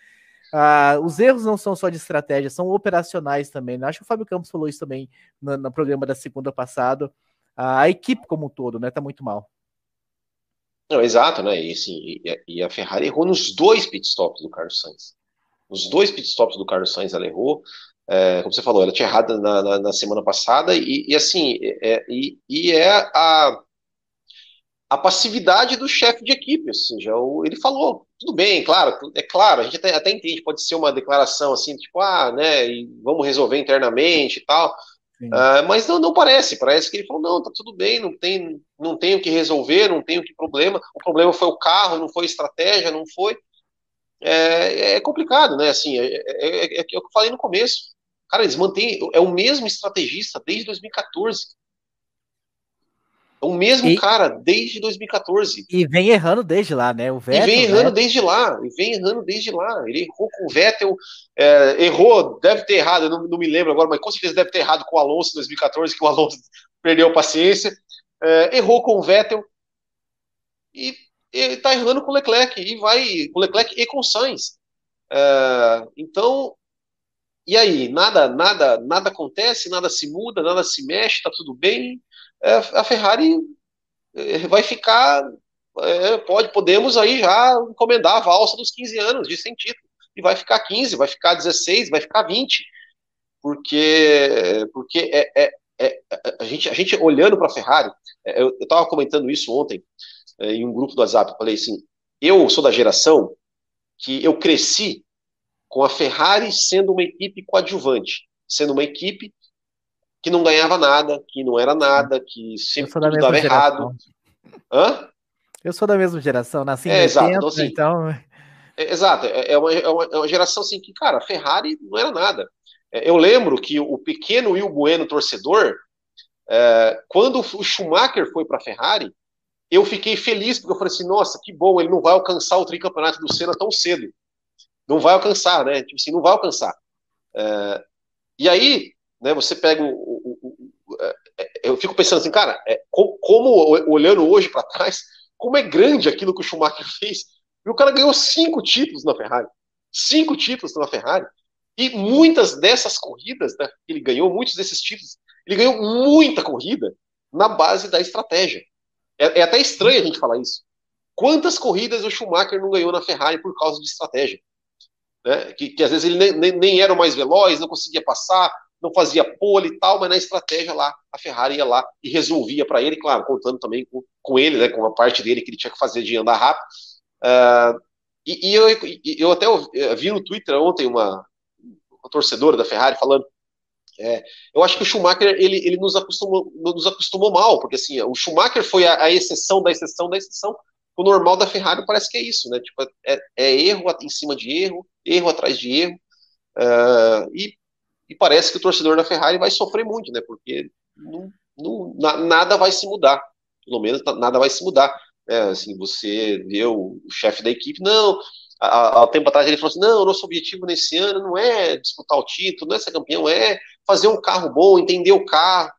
Ah, os erros não são só de estratégia, são operacionais também. Né? Acho que o Fábio Campos falou isso também no, no programa da segunda passada. Ah, a equipe como um todo, né, tá muito mal. Não, exato, né? E, assim, e, a Ferrari errou nos dois pitstops do Carlos Sainz. Nos dois pitstops do Carlos Sainz ela errou. É, como você falou, ela tinha errado na, na, na semana passada e, e assim, é, e, e é a, a passividade do chefe de equipe, assim, já o, ele falou, tudo bem, claro, é claro, a gente até, até entende, pode ser uma declaração assim, tipo, ah, né, vamos resolver internamente e tal, uh, mas não, não parece, parece que ele falou, não, tá tudo bem, não tem, não tenho que resolver, não tenho que problema, o problema foi o carro, não foi estratégia, não foi, é, é complicado, né, assim, é, é, é, é o que eu falei no começo, cara, eles mantêm, é o mesmo estrategista desde 2014, é o mesmo e, cara desde 2014. E vem errando desde lá, né? O Vettel, e vem errando né? desde lá. E vem errando desde lá. Ele errou com o Vettel, é, errou, deve ter errado, não, não, me lembro agora, mas com certeza deve ter errado com o Alonso em 2014, que o Alonso [LAUGHS] perdeu a paciência. É, errou com o Vettel. E ele tá errando com o Leclerc. E vai com o Leclerc e com o Sainz. É, então, e aí? Nada, nada, nada acontece, nada se muda, nada se mexe, tá tudo bem a Ferrari é, vai ficar. É, pode, podemos aí já encomendar a valsa dos 15 anos de título. E vai ficar 15, vai ficar 16, vai ficar 20. Porque, porque é, é, é a, gente, a gente olhando para a Ferrari, eu estava comentando isso ontem em um grupo do WhatsApp. Falei assim: eu sou da geração que eu cresci com a Ferrari sendo uma equipe coadjuvante, sendo uma equipe que não ganhava nada, que não era nada, que sempre tudo dava geração. errado. Hã? Eu sou da mesma geração, nasci em é, 80, exato. Assim, então... É, exato, é, é uma, é, uma, é uma geração assim que, cara, Ferrari não era nada. É, eu lembro que o pequeno Will Bueno, torcedor, é, quando o Schumacher foi para a Ferrari, eu fiquei feliz, porque eu falei assim, nossa, que bom, ele não vai alcançar o tricampeonato do Senna tão cedo. Não vai alcançar, né? Tipo assim, não vai alcançar. E aí, né, você pega o, o, o, é, é, eu fico pensando assim, cara, é, como, como, olhando hoje para trás, como é grande aquilo que o Schumacher fez. E o cara ganhou cinco títulos na Ferrari, cinco títulos na Ferrari. E muitas dessas corridas né, ele ganhou, muitos desses títulos, ele ganhou muita corrida na base da estratégia. É, é até estranho a gente falar isso. Quantas corridas o Schumacher não ganhou na Ferrari por causa de estratégia? Né? Que, que, às vezes ele nem, nem, nem, era o mais veloz, não conseguia passar, não fazia pole e tal, mas na estratégia lá, a Ferrari ia lá e resolvia para ele, claro, contando também com, com ele, né, com a parte dele que ele tinha que fazer de andar rápido. Uh, e, e eu, eu até vi no Twitter ontem uma, uma torcedora da Ferrari falando é, eu acho que o Schumacher ele, ele nos, acostumou, nos acostumou mal, porque assim, o Schumacher foi a, a, exceção da exceção da exceção. O normal da Ferrari parece que é isso, né? Tipo, é, é erro em cima de erro, erro atrás de erro. Uh, e e parece que o torcedor da Ferrari vai sofrer muito, né? Porque não, não, nada vai se mudar. Pelo menos nada vai se mudar. É, assim, você vê o, o chefe da equipe, não, há, há tempo atrás ele falou assim, não, o nosso objetivo nesse ano não é disputar o título, não é ser campeão, é fazer um carro bom, entender o carro.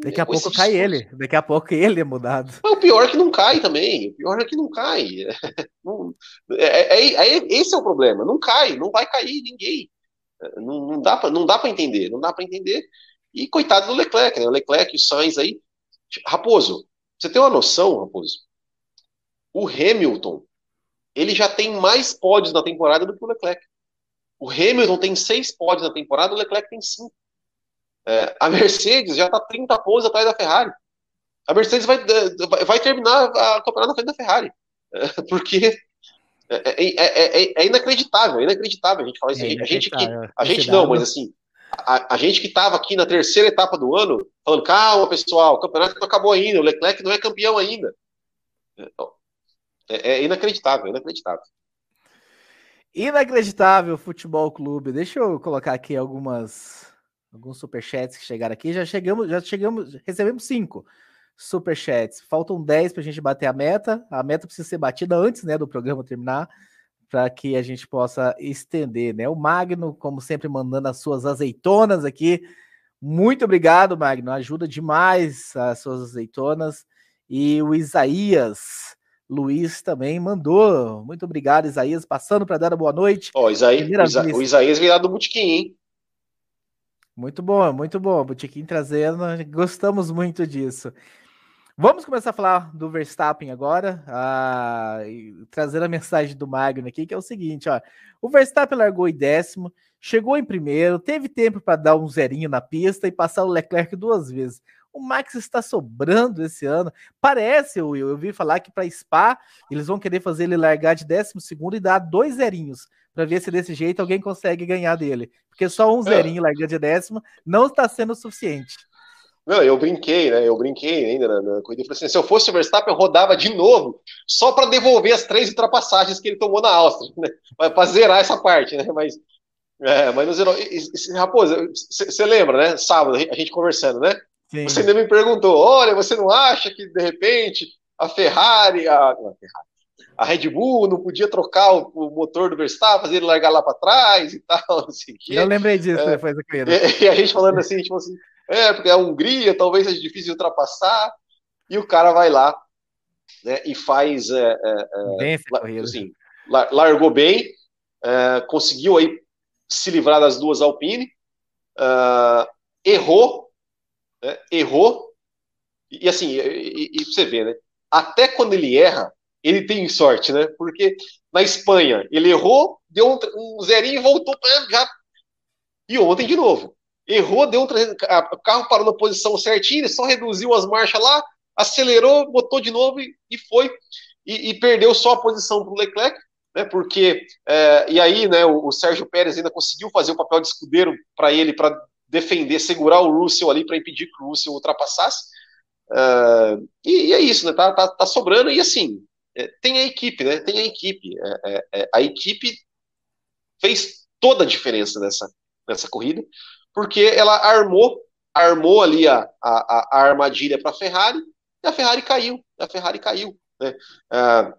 Daqui a pouco cai ele, daqui a pouco ele é mudado. Mas o pior é que não cai também, o pior é que não cai. [LAUGHS] é, é, é, esse é o problema, não cai, não vai cair ninguém. Não, não dá para não dá para entender, não dá para entender. E coitado do Leclerc, né? O Leclerc e o Sainz aí. Raposo, você tem uma noção, Raposo? O Hamilton, ele já tem mais pódios na temporada do que o Leclerc. O Hamilton tem seis pódios na temporada, o Leclerc tem cinco. É, a Mercedes já está 30 pontos atrás da Ferrari. A Mercedes vai, vai terminar a campeonato na frente da Ferrari. É, porque é, é, é, é, inacreditável, é inacreditável a gente falar isso. a gente, que, a gente não, mas assim, a, a, gente que estava aqui na terceira etapa do ano, falando, calma, pessoal, o campeonato não acabou ainda, o Leclerc não é campeão ainda. É, é inacreditável, inacreditável. Inacreditável Futebol Clube. Deixa eu colocar aqui algumas alguns superchats que chegaram aqui. Já chegamos, já chegamos, recebemos cinco superchats. Faltam 10 para a gente bater a meta. A meta precisa ser batida antes, né, do programa terminar, para que a gente possa estender, né? O Magno, como sempre, mandando as suas azeitonas aqui. Muito obrigado, Magno. Ajuda demais as suas azeitonas. E o Isaías Luiz também mandou. Muito obrigado, Isaías, passando para dar a boa noite. Ó, oh, Isaías, Isa, o Isaías virado do Botequim, hein? Muito bom, muito bom. Botequim trazendo, gostamos muito disso. Vamos começar a falar do Verstappen agora, ah, trazendo a mensagem do Magno aqui, que é o seguinte: ó, o Verstappen largou em décimo, chegou em primeiro, teve tempo para dar um zerinho na pista e passar o Leclerc duas vezes. O Max está sobrando esse ano. Parece, Will, eu vi falar que para Spa eles vão querer fazer ele largar de décimo segundo e dar dois zerinhos para ver se desse jeito alguém consegue ganhar dele. Porque só um é. zerinho largando de décimo não está sendo suficiente. Não, eu brinquei, né? Eu brinquei ainda na, na corrida. Falei assim, se eu fosse o Verstappen, eu rodava de novo, só para devolver as três ultrapassagens que ele tomou na Áustria, né? Para zerar essa parte, né? Mas, é, mas não zerou. Raposa, você lembra, né? Sábado, a gente conversando, né? Sim. Você ainda me perguntou: olha, você não acha que de repente a Ferrari, a, a Red Bull não podia trocar o, o motor do Verstappen, fazer ele largar lá para trás e tal, [LAUGHS] não sei o quê. Eu lembrei disso é, depois da corrida. E, e, a gente falando assim, tipo assim, é, porque a Hungria talvez seja difícil de ultrapassar, e o cara vai lá né, e faz. É, é, é assim, largou bem, é, conseguiu aí se livrar das duas Alpine, uh, errou né, errou, e, e assim, e, e, você vê, né? Até quando ele erra, ele tem sorte, né? Porque na Espanha ele errou, deu um, um zerinho e voltou já. E ontem de novo. Errou, deu um. O carro parou na posição certinha, ele só reduziu as marchas lá, acelerou, botou de novo e, e foi. E, e, perdeu só a posição para o Leclerc, né? Porque. É, e aí, né, o, o Sérgio Pérez ainda conseguiu fazer o papel de escudeiro para ele, para defender, segurar o Russell ali para impedir que o Russell ultrapassasse. Uh, e, e, é isso, né? Tá, tá, tá sobrando, e assim, é, tem a equipe, né? Tem a equipe. É, é, é, a equipe fez toda a diferença nessa, nessa corrida, porque ela armou, armou ali a, a, a armadilha para a Ferrari, e a Ferrari caiu, a Ferrari caiu. Né? Uh,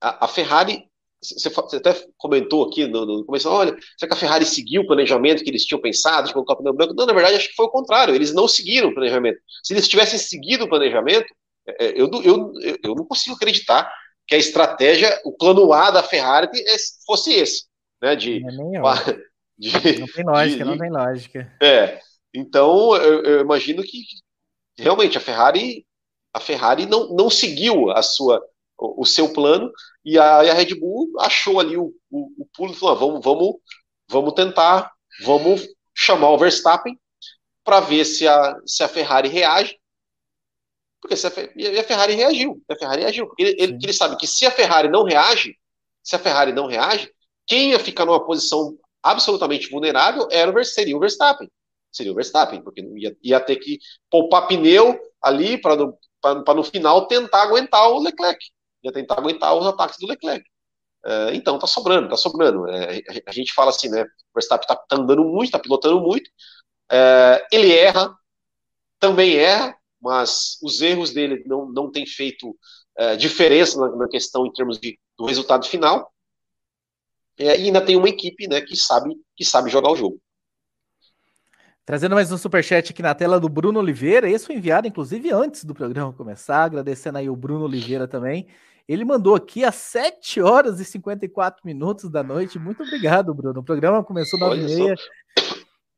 a, a Ferrari você, até comentou aqui no, no, começo, olha, será que a Ferrari seguiu o planejamento que eles tinham pensado de colocar o pneu branco? Não, na verdade, acho que foi o contrário, eles não seguiram o planejamento. Se eles tivessem seguido o planejamento, é, é, eu, eu, eu não consigo acreditar que a estratégia, o plano A da Ferrari fosse esse, né, de... É de não tem lógica, de, não tem lógica. É, então eu, eu imagino que realmente a Ferrari a Ferrari não, não seguiu a sua o, o seu plano, e a, a, Red Bull achou ali o, o, o pulo e falou: ah, vamos, vamos, vamos tentar, vamos chamar o Verstappen para ver se a, se a Ferrari reage. Porque se a, e a Ferrari reagiu, a Ferrari reagiu, ele, ele, ele sabe que se a Ferrari não reage, se a Ferrari não reage, quem ia ficar numa posição absolutamente vulnerável era o, seria o Verstappen. Seria o Verstappen, porque ia, ia ter que poupar pneu ali para no, no final tentar aguentar o Leclerc ia tentar aguentar os ataques do Leclerc. É, então, tá sobrando, tá sobrando. É, a gente fala assim, né? O Verstappen tá, tá andando muito, tá pilotando muito. É, ele erra, também erra, mas os erros dele não, não têm feito é, diferença na, na, questão em termos de, do resultado final. É, e ainda tem uma equipe né, que, sabe, que sabe jogar o jogo. Trazendo mais um superchat aqui na tela do Bruno Oliveira. Esse foi enviado, inclusive, antes do programa começar. Agradecendo aí o Bruno Oliveira também. Ele mandou aqui às 7 horas e 54 minutos da noite. Muito obrigado, Bruno. O programa começou às 9 e meia.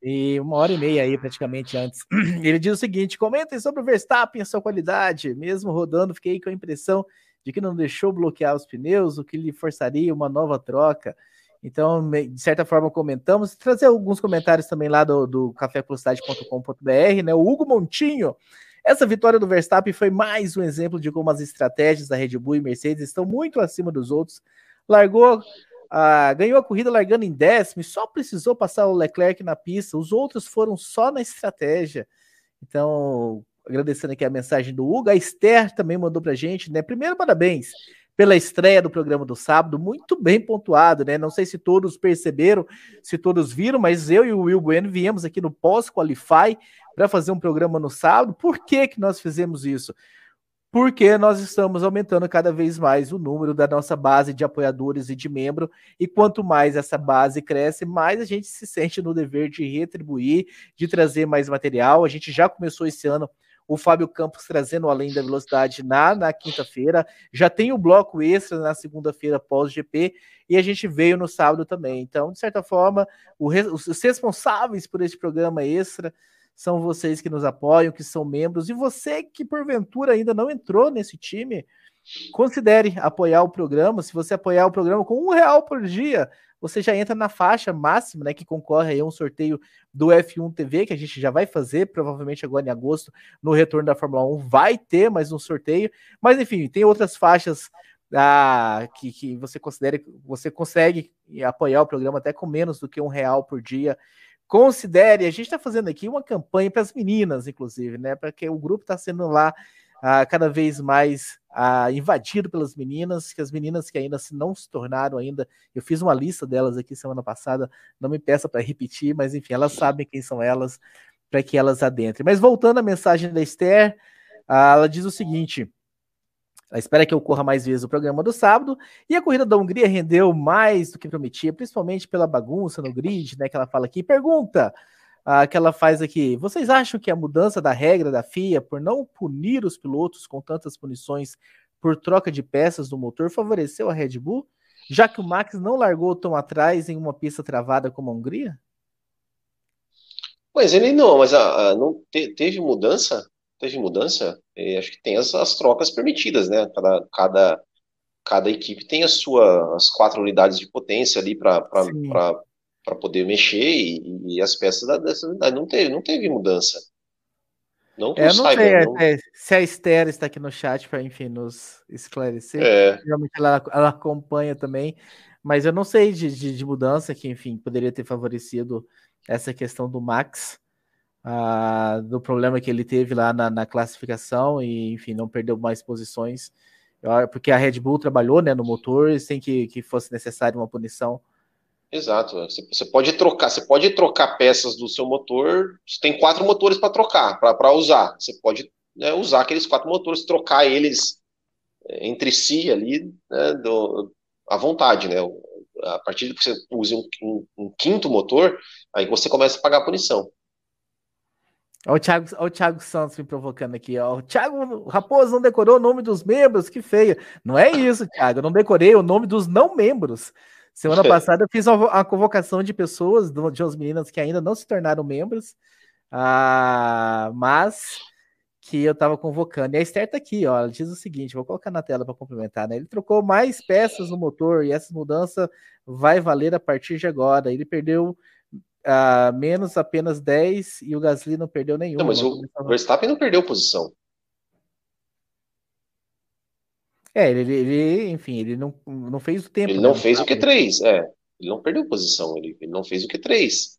E uma hora e meia aí, praticamente antes. [CLEARS THROAT] Ele diz o seguinte: comentem sobre o Verstappen a sua qualidade. Mesmo rodando, fiquei com a impressão de que não deixou bloquear os pneus, o que lhe forçaria uma nova troca. Então, de certa forma, comentamos. Trazer alguns comentários também lá do, do né? O Hugo Montinho essa vitória do Verstappen foi mais um exemplo de como as estratégias da Red Bull e Mercedes estão muito acima dos outros. Largou ah, ganhou a corrida largando em décimo só precisou passar o Leclerc na pista. Os outros foram só na estratégia. Então, agradecendo aqui a mensagem do Hugo. A Esther também mandou pra gente, né? Primeiro, parabéns pela estreia do programa do sábado, muito bem pontuado, né? Não sei se todos perceberam, se todos viram, mas eu e o Will Bueno viemos aqui no pós-qualify para fazer um programa no sábado. Por que que nós fizemos isso? Porque nós estamos aumentando cada vez mais o número da nossa base de apoiadores e de membro, e quanto mais essa base cresce, mais a gente se sente no dever de retribuir, de trazer mais material. A gente já começou esse ano o Fábio Campos trazendo além da velocidade na, na quinta-feira. Já tem o bloco extra na segunda-feira pós-GP e a gente veio no sábado também. Então, de certa forma, o, os responsáveis por esse programa extra são vocês que nos apoiam, que são membros, e você que porventura ainda não entrou nesse time, considere apoiar o programa. Se você apoiar o programa com um real por dia, você já entra na faixa máxima, né, que concorre a um sorteio do F1 TV, que a gente já vai fazer, provavelmente agora em agosto, no retorno da Fórmula 1, vai ter mais um sorteio, mas enfim, tem outras faixas ah, que, que você considere, você consegue apoiar o programa até com menos do que um real por dia. Considere, a gente está fazendo aqui uma campanha para as meninas, inclusive, né? Porque o grupo está sendo lá ah, cada vez mais ah, invadido pelas meninas, que as meninas que ainda não se tornaram ainda, eu fiz uma lista delas aqui semana passada, não me peça para repetir, mas enfim, elas sabem quem são elas, para que elas adentrem. Mas voltando à mensagem da Esther, ah, ela diz o seguinte: ela espera que ocorra mais vezes o programa do sábado, e a corrida da Hungria rendeu mais do que prometia, principalmente pela bagunça no grid, né? Que ela fala aqui. Pergunta: ah, que ela faz aqui. Vocês acham que a mudança da regra da FIA por não punir os pilotos com tantas punições por troca de peças do motor favoreceu a Red Bull, já que o Max não largou tão atrás em uma pista travada como a Hungria? Pois ele não, mas a, a não te, teve mudança, teve mudança. acho que tem as, as, trocas permitidas, né? Cada, cada, cada equipe tem as suas quatro unidades de potência ali para para poder mexer e, e, as peças da, dessa unidade. Não teve, não teve mudança. Não é, não saiba, sei não... É, se a Esther está aqui no chat para, enfim, nos esclarecer. É. Realmente ela, ela acompanha também, mas eu não sei de, de, de, mudança que, enfim, poderia ter favorecido essa questão do Max, ah, do problema que ele teve lá na, na, classificação e, enfim, não perdeu mais posições, porque a Red Bull trabalhou né, no motor sem que, que fosse necessário uma punição Exato. Você pode trocar, você pode trocar peças do seu motor. Você tem quatro motores para trocar, para usar. Você pode né, usar aqueles quatro motores, trocar eles é, entre si ali, né, do, à vontade, né? A partir de que você use um, um, um, quinto motor, aí você começa a pagar a punição. Olha o Thiago, olha o Thiago Santos me provocando aqui, ó. O Thiago Raposo não decorou o nome dos membros, que feio. Não é isso, Thiago. Eu não decorei o nome dos não membros. Semana passada eu fiz a convocação de pessoas, de umas meninas que ainda não se tornaram membros, uh, mas que eu estava convocando. E a Esther tá aqui, ó. Ela diz o seguinte: vou colocar na tela para complementar, né? Ele trocou mais peças no motor e essa mudança vai valer a partir de agora. Ele perdeu uh, menos apenas 10 e o Gasly não perdeu nenhum. Não, mas o Verstappen não perdeu posição. É, ele, ele, enfim, ele não, não fez o tempo. Ele não fez o Q3, é. Ele não perdeu posição, ele, ele não fez o Q3.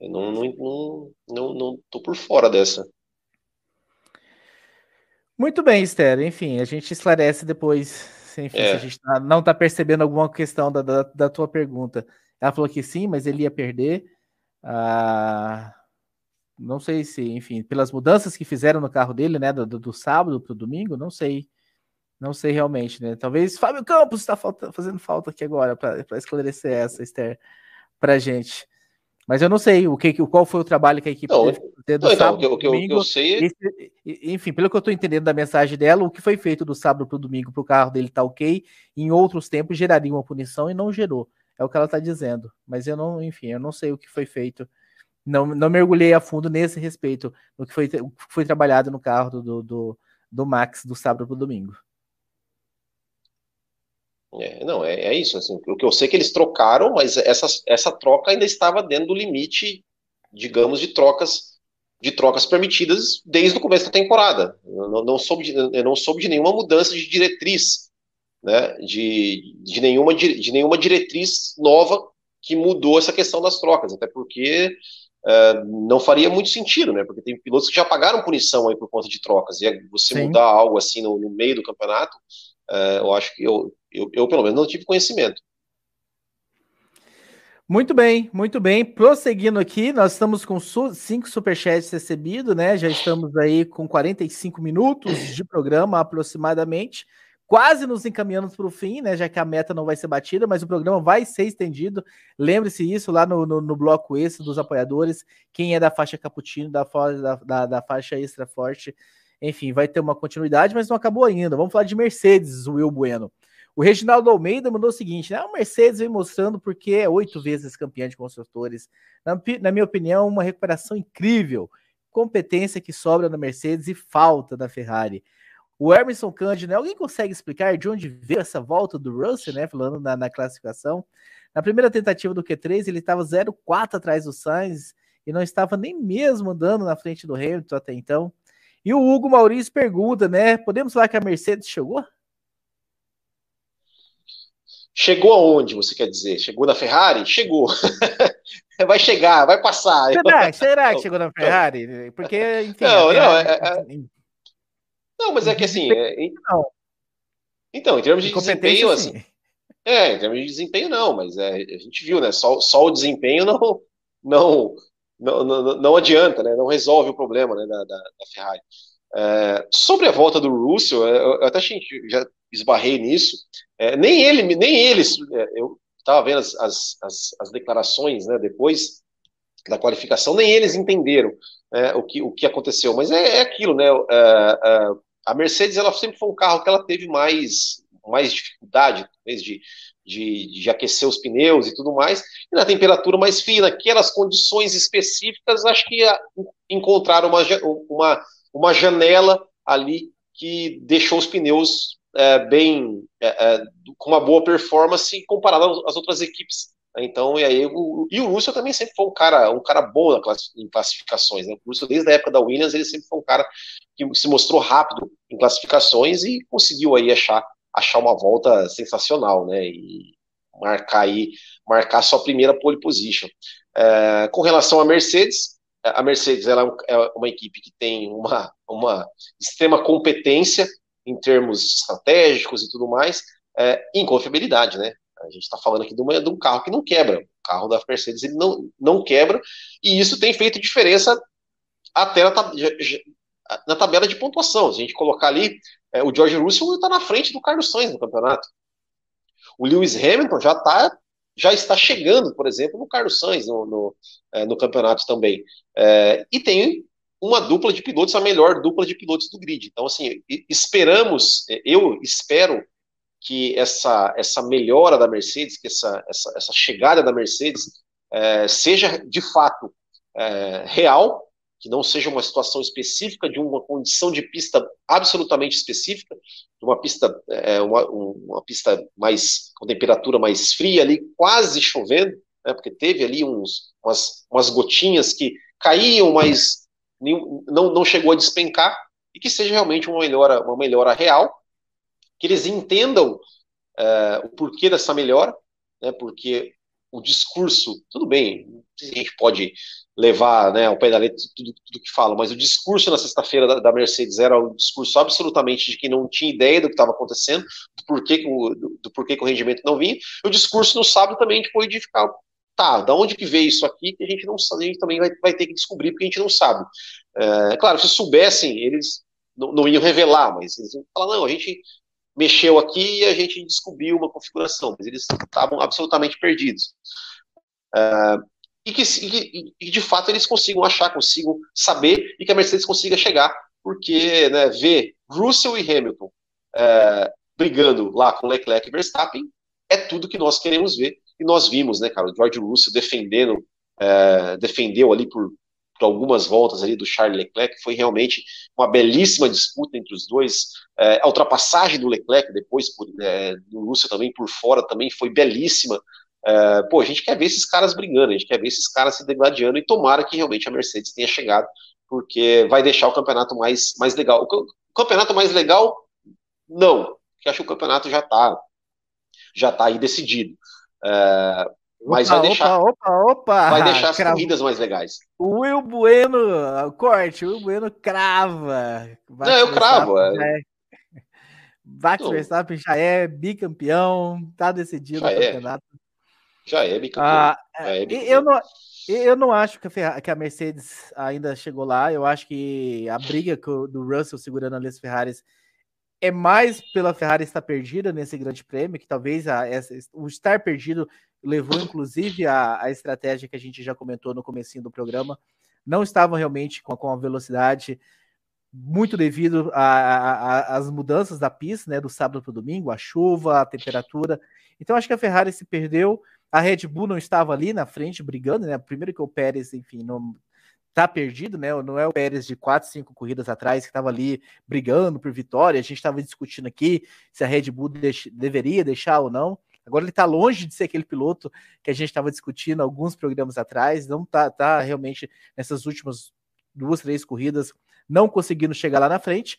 Eu não, não, não, não, não tô por fora dessa. Muito bem, Esther. Enfim, a gente esclarece depois enfim, é. se a gente tá, não está percebendo alguma questão da, da, da, tua pergunta. Ela falou que sim, mas ele ia perder. Ah, não sei se, enfim, pelas mudanças que fizeram no carro dele, né, do, do sábado para o domingo, não sei não sei realmente, né? Talvez Fábio Campos está fazendo falta aqui agora para esclarecer essa, Esther, para gente. Mas eu não sei o que, qual foi o trabalho que a equipe não, teve do não, sábado então, o que, domingo. eu sei é... enfim, pelo que eu estou entendendo da mensagem dela, o que foi feito do sábado para o domingo para o carro dele tá ok, em outros tempos geraria uma punição e não gerou. É o que ela está dizendo. Mas eu não, enfim, eu não sei o que foi feito. Não, não mergulhei a fundo nesse respeito, no que foi, o que foi trabalhado no carro do, do, do Max do sábado para o domingo. É, não, é, é, isso. Assim, o que eu sei é que eles trocaram, mas essa, essa troca ainda estava dentro do limite, digamos, de trocas de trocas permitidas desde o começo da temporada. Eu não, não soube, de, eu não soube de nenhuma mudança de diretriz né, de, de, nenhuma, de nenhuma diretriz nova que mudou essa questão das trocas, até porque uh, não faria muito sentido, né? Porque tem pilotos que já pagaram punição aí por conta de trocas, e você Sim. mudar algo assim no, no meio do campeonato, uh, eu acho que eu, eu, eu, pelo menos, não tive conhecimento. Muito bem, muito bem. Prosseguindo aqui, nós estamos com su cinco superchats recebidos, né? Já estamos aí com 45 minutos de programa aproximadamente quase nos encaminhando para o fim, né? Já que a meta não vai ser batida, mas o programa vai ser estendido. Lembre-se isso lá no, no, no, bloco esse dos apoiadores. Quem é da faixa cappuccino, da, da, da, da faixa extra forte, enfim, vai ter uma continuidade, mas não acabou ainda. Vamos falar de Mercedes, Will Bueno. O Reginaldo Almeida mandou o seguinte: né? O Mercedes vem mostrando porque é oito vezes campeão de construtores. Na, na minha opinião, uma recuperação incrível. Competência que sobra na Mercedes e falta da Ferrari. O Emerson Cândido, né? Alguém consegue explicar de onde veio essa volta do Russell, né? Falando na, na classificação. Na primeira tentativa do Q3, ele estava 0,4 atrás do Sainz e não estava nem mesmo andando na frente do Hamilton até então. E o Hugo Maurício pergunta, né? Podemos falar que a Mercedes chegou? Chegou aonde, você quer dizer? Chegou na Ferrari? Chegou. [LAUGHS] vai chegar, vai passar. Será, [LAUGHS] será que chegou na Ferrari? Porque, enfim. Não, não, é, é, não, mas é que assim. É, não. Então, em termos de, de desempenho, assim. É, em termos de desempenho, não, mas é, a gente viu, né? Só, só o desempenho não, não, não, não, não adianta, né? Não resolve o problema né, da, da, da Ferrari. É, sobre a volta do Russell, eu, eu até já esbarrei nisso. É, nem ele, nem eles, é, eu estava vendo as, as, as, declarações né, depois da qualificação, nem eles entenderam é, o, que, o que aconteceu. Mas é, é aquilo, né? a Mercedes ela sempre foi um carro que ela teve mais, mais dificuldade de, de, de aquecer os pneus e tudo mais, e na temperatura mais fina, aquelas condições específicas, acho que encontraram uma, uma, uma janela ali que deixou os pneus é, bem é, é, com uma boa performance comparado às outras equipes. Então, e aí o, e o Russell também sempre foi um cara, um cara bom em classificações. Né? O Russell, desde a época da Williams, ele sempre foi um cara que se mostrou rápido em classificações e conseguiu aí achar, achar uma volta sensacional, né? E marcar aí, marcar sua primeira pole position. É, com relação à Mercedes, a Mercedes ela é, é uma equipe que tem uma, uma extrema competência em termos estratégicos e tudo mais, é, em confiabilidade, né? A gente está falando aqui de, uma, de, um carro que não quebra. O carro da Mercedes ele não, não quebra, e isso tem feito diferença até na, na tabela de pontuação. Se a gente colocar ali, é, o George Russell está na frente do Carlos Sainz no campeonato. O Lewis Hamilton já, tá, já está chegando, por exemplo, no Carlos Sainz no, no, é, no campeonato também. É, e tem uma dupla de pilotos, a melhor dupla de pilotos do grid. Então, assim, esperamos, é, eu espero que essa, essa melhora da Mercedes, que essa, essa, essa chegada da Mercedes é, seja de fato é, real, que não seja uma situação específica de uma condição de pista absolutamente específica, de uma pista, é, uma, uma pista mais com temperatura mais fria ali, quase chovendo, né, porque teve ali uns, umas, umas gotinhas que caíam, mas não, não chegou a despencar, e que seja realmente uma melhora, uma melhora real, que eles entendam é, o porquê dessa melhora, né, porque o discurso, tudo bem, a gente pode levar né, ao pé da letra tudo, tudo que fala, mas o discurso na sexta-feira da, da, Mercedes era um discurso absolutamente de que não tinha ideia do que estava acontecendo, do porquê, que o, do, do, porquê que o rendimento não vinha, e o discurso no sábado também foi de ficar, tá, da onde que veio isso aqui, que a gente não sabe, a gente também vai, vai ter que descobrir, porque a gente não sabe. É, claro, se soubessem, eles não, não iam revelar, mas eles iam falar, não, a gente mexeu aqui e a gente descobriu uma configuração, mas eles estavam absolutamente perdidos. Uh, e, que, e, e, de fato eles consigam achar, consigam saber e que a Mercedes consiga chegar, porque né, ver Russell e Hamilton uh, brigando lá com Leclerc e Verstappen é tudo que nós queremos ver e nós vimos, né, cara, o George Russell defendendo, uh, defendeu ali por por algumas voltas ali do Charles Leclerc, foi realmente uma belíssima disputa entre os dois. É, a ultrapassagem do Leclerc depois por, é, do Russell também por fora também foi belíssima. É, pô, a gente quer ver esses caras brigando, a gente quer ver esses caras se degladiando e tomara que realmente a Mercedes tenha chegado, porque vai deixar o campeonato mais, mais legal. O, campeonato mais legal, não. que acho que o campeonato já está já tá aí decidido. É, mas opa, vai deixar, opa, opa, opa. vai deixar as Cravo. corridas mais legais. O Will Bueno, corte, o Will Bueno crava. Bate Não, eu cravo. É. é. Bate então, Verstappen já é bicampeão, tá decidido o é. campeonato. Já é bicampeão. Ah, já é bicampeão. Eu não, eu não acho que a, que a, Mercedes ainda chegou lá. Eu acho que a briga do Russell segurando a Liz Ferraris é mais pela Ferrari estar perdida nesse grande prêmio, que talvez a, essa, o estar perdido levou inclusive a, a estratégia que a gente já comentou no comecinho do programa. Não estavam realmente com, com a velocidade muito devido às mudanças da pista, né, do sábado para o domingo, a chuva, a temperatura. Então acho que a Ferrari se perdeu a Red Bull não estava ali na frente brigando, né? Primeiro que o Pérez, enfim, não tá perdido, né? Não é o Pérez de quatro, cinco corridas atrás que estava ali brigando por vitória. A gente estava discutindo aqui se a Red Bull deix deveria deixar ou não. Agora ele está longe de ser aquele piloto que a gente estava discutindo alguns programas atrás. Não tá, tá realmente nessas últimas duas, três corridas não conseguindo chegar lá na frente.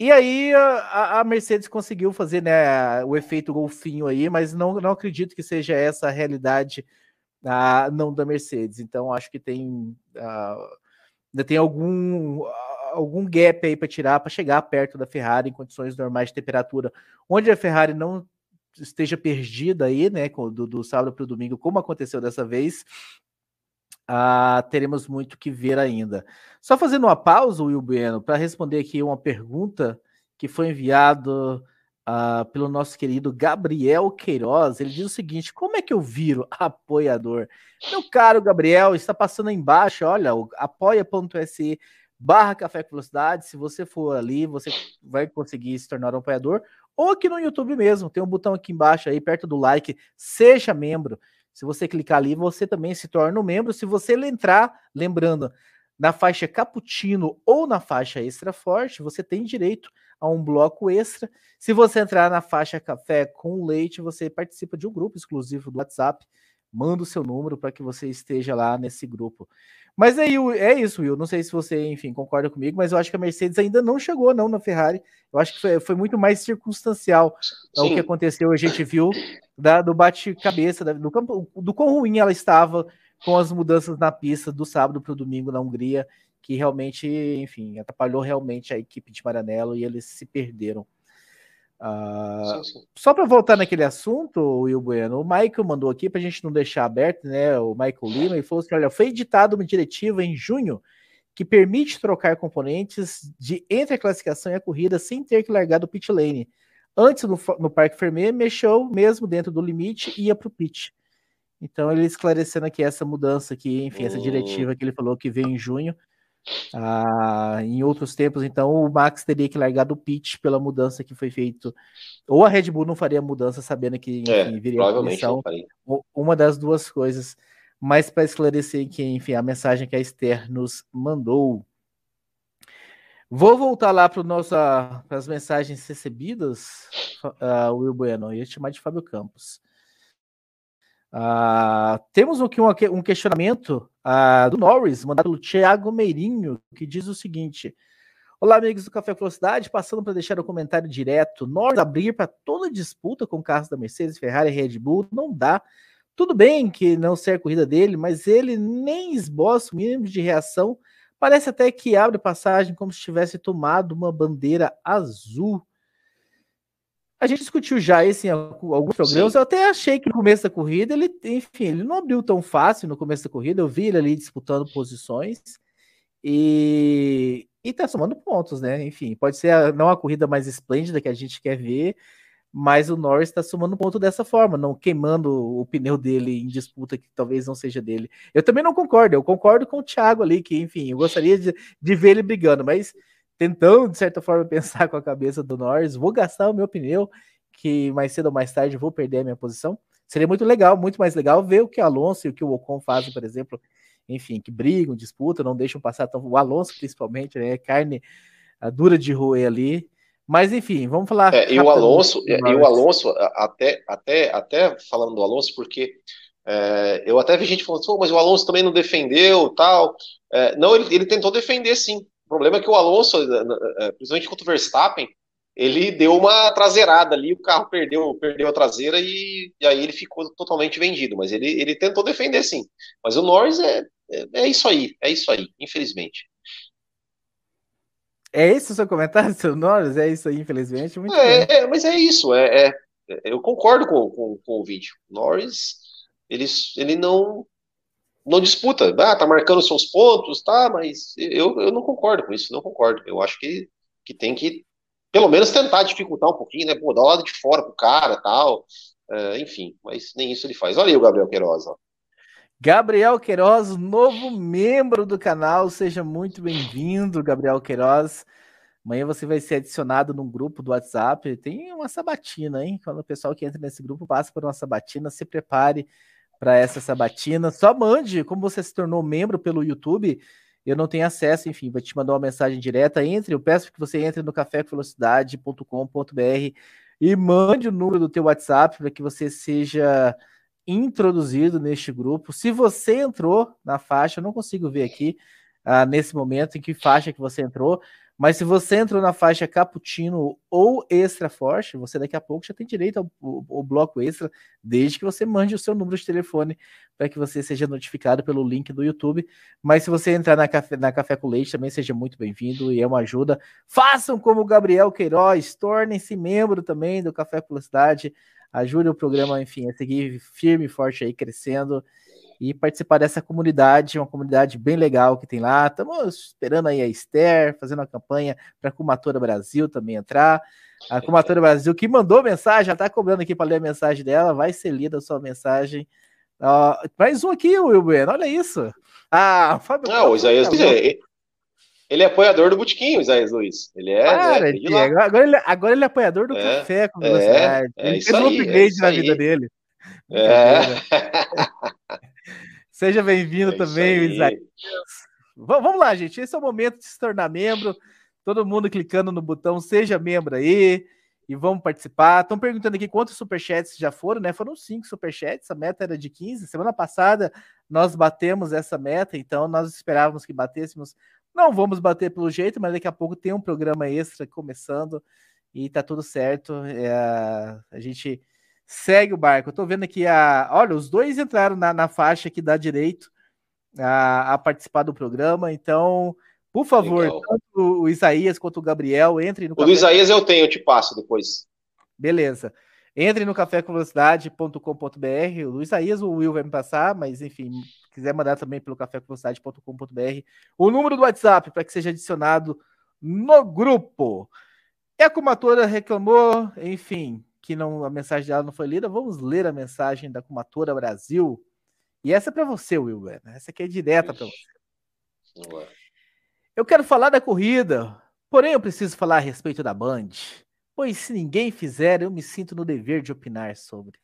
E aí a, a, Mercedes conseguiu fazer né, o efeito golfinho aí, mas não, não acredito que seja essa a realidade uh, não da Mercedes. Então acho que tem uh, ainda tem algum algum gap aí para tirar para chegar perto da Ferrari em condições normais de temperatura, onde a Ferrari não esteja perdida aí, né, do, do sábado para o domingo, como aconteceu dessa vez, ah, teremos muito que ver ainda. Só fazendo uma pausa, Will Bueno, para responder aqui uma pergunta que foi enviado ah, pelo nosso querido Gabriel Queiroz. Ele diz o seguinte: como é que eu viro apoiador? Meu caro Gabriel, está passando aí embaixo, olha, apoia.se barra café com velocidade. Se você for ali, você vai conseguir se tornar um apoiador. Ou aqui no YouTube mesmo, tem um botão aqui embaixo aí, perto do like, seja membro. Se você clicar ali, você também se torna um membro. Se você entrar, lembrando, na faixa cappuccino ou na faixa extra forte, você tem direito a um bloco extra. Se você entrar na faixa café com leite, você participa de um grupo exclusivo do WhatsApp. Manda o seu número para que você esteja lá nesse grupo. Mas aí é isso, Will. Não sei se você, enfim, concorda comigo, mas eu acho que a Mercedes ainda não chegou, não, na Ferrari. Eu acho que foi, foi muito mais circunstancial Sim. o que aconteceu. A gente viu da, do bate-cabeça, do, campo, do quão ruim ela estava com as mudanças na pista do sábado para o domingo na Hungria, que realmente, enfim, atrapalhou realmente a equipe de Maranello e eles se perderam. Uh, sim, sim. Só para voltar naquele assunto, Will Bueno, o Michael mandou aqui para a gente não deixar aberto, né? O Michael Lima e falou assim: olha, foi editada uma diretiva em junho que permite trocar componentes de entre a classificação e a corrida sem ter que largar do pit lane. Antes, no, no Parque Fermé, mexeu mesmo dentro do limite e ia para o pit. Então, ele esclarecendo aqui essa mudança aqui, enfim, essa diretiva que ele falou que veio em junho, ah, em outros tempos, então o Max teria que largar do pit pela mudança que foi feito. Ou a Red Bull não faria mudança sabendo que enfim, é, viria a punição. Uma das duas coisas. Mas para esclarecer que, enfim, a mensagem que a Esther nos mandou. Vou voltar lá para as mensagens recebidas, uh, Will Bueno, eu ia chamar de Fábio Campos. Uh, temos aqui um, um questionamento uh, do Norris, mandado pelo Thiago Meirinho, que diz o seguinte: Olá, amigos do Café Velocidade, passando para deixar o um comentário direto. Norris abrir para toda disputa com carros da Mercedes, Ferrari e Red Bull não dá. Tudo bem que não ser a corrida dele, mas ele nem esboça o mínimo de reação. Parece até que abre passagem como se tivesse tomado uma bandeira azul. A gente discutiu já isso em alguns programas. Sim. Eu até achei que no começo da corrida, ele, enfim, ele não abriu tão fácil no começo da corrida. Eu vi ele ali disputando posições e, e tá somando pontos, né? Enfim, pode ser a, não a corrida mais esplêndida que a gente quer ver, mas o Norris está somando ponto dessa forma, não queimando o pneu dele em disputa que talvez não seja dele. Eu também não concordo, eu concordo com o Thiago ali, que enfim, eu gostaria de, de ver ele brigando, mas tentando, de certa forma, [LAUGHS] pensar com a cabeça do Norris, vou gastar o meu pneu, que mais cedo ou mais tarde vou perder a minha posição. Seria muito legal, muito mais legal ver o que o Alonso e o que o Ocon fazem, por exemplo, enfim, que brigam, disputam, não deixam passar tão. O Alonso, principalmente, né? Carne dura de roer ali. Mas enfim, vamos falar. É, e o Alonso, e o Alonso, até, até, até falando do Alonso, porque é, eu até vi gente falando, oh, mas o Alonso também não defendeu tal. É, não, ele, ele tentou defender sim. O problema é que o Alonso, eh, eh, principalmente contra o Verstappen, ele deu uma traseirada ali, o carro perdeu, perdeu a traseira e, e aí ele ficou totalmente vendido. Mas ele, ele tentou defender sim. Mas o Norris é, é, é isso aí, é isso aí, infelizmente. É esse o seu comentário, seu Norris? É isso aí, infelizmente? Muito é, é, mas é isso, é, é, eu concordo com, com, com o vídeo. Norris, ele, ele não não disputa. Ah, tá marcando seus pontos, tá, mas eu, eu não concordo com isso, não concordo. Eu acho que, que tem que, pelo menos, tentar dificultar um pouquinho, né? Pô, dar lado de fora pro cara tal. Uh, enfim, mas nem isso ele faz. Olha aí o Gabriel Queiroz, ó. Gabriel Queiroz, novo membro do canal, seja muito bem-vindo, Gabriel Queiroz. Amanhã você vai ser adicionado num grupo do WhatsApp. Tem uma sabatina, hein? Quando o pessoal que entra nesse grupo passa por uma sabatina, se prepare para essa sabatina. Só mande, como você se tornou membro pelo YouTube, eu não tenho acesso, enfim, vou te mandar uma mensagem direta. Entre, eu peço que você entre no cafévelocidade.com.br e mande o número do teu WhatsApp para que você seja introduzido neste grupo. Se você entrou na faixa, eu não consigo ver aqui uh, nesse momento em que faixa que você entrou, mas se você entrou na faixa cappuccino ou extra forte, você daqui a pouco já tem direito ao, ao, ao bloco extra, desde que você mande o seu número de telefone para que você seja notificado pelo link do YouTube. Mas se você entrar na Café, na Café com Leite, também seja muito bem-vindo e é uma ajuda. Façam como o Gabriel Queiroz, tornem-se membro também do Café com Velocidade, ajude o programa, enfim, a seguir firme e forte aí, crescendo e participar dessa comunidade, uma comunidade bem legal que tem lá. Estamos esperando aí a Esther, fazendo uma campanha para a Cumatora Brasil também entrar. A Cumatora Brasil que mandou mensagem, já está cobrando aqui para ler a mensagem dela, vai ser lida a sua mensagem. Uh, mais um aqui, Will Bueno, olha isso. Ah, Fábio. Não, o Isaías, ele, ele é apoiador do Butiquinho, Isaías Luiz. Ele é. Cara, né, agora, ele, agora ele é apoiador do é, café com velocidade. É, é ele fez um upgrade é na vida dele. É. [LAUGHS] Seja bem-vindo é também, Isaías. Vamos lá, gente. Esse é o momento de se tornar membro. Todo mundo clicando no botão Seja Membro aí e vamos participar. Estão perguntando aqui quantos superchats já foram, né? Foram cinco superchats, a meta era de 15. Semana passada nós batemos essa meta, então nós esperávamos que batêssemos. Não vamos bater pelo jeito, mas daqui a pouco tem um programa extra começando e tá tudo certo. É, a gente segue o barco. Eu tô vendo aqui a. Olha, os dois entraram na, na faixa que dá direito a, a participar do programa, então. Por favor, Legal. tanto o Isaías quanto o Gabriel, entrem no. O do Isaías eu tenho, eu te passo depois. Beleza. Entre no cafécomvelocidade.com.br. O Isaías, o Will vai me passar, mas enfim, quiser mandar também pelo cafécomvelocidade.com.br. O número do WhatsApp para que seja adicionado no grupo. É a Comatora reclamou, enfim, que não, a mensagem dela não foi lida, vamos ler a mensagem da Comatora Brasil. E essa é para você, Wilber. Essa aqui é direta para você. Eu quero falar da corrida, porém eu preciso falar a respeito da Band, pois se ninguém fizer, eu me sinto no dever de opinar sobre.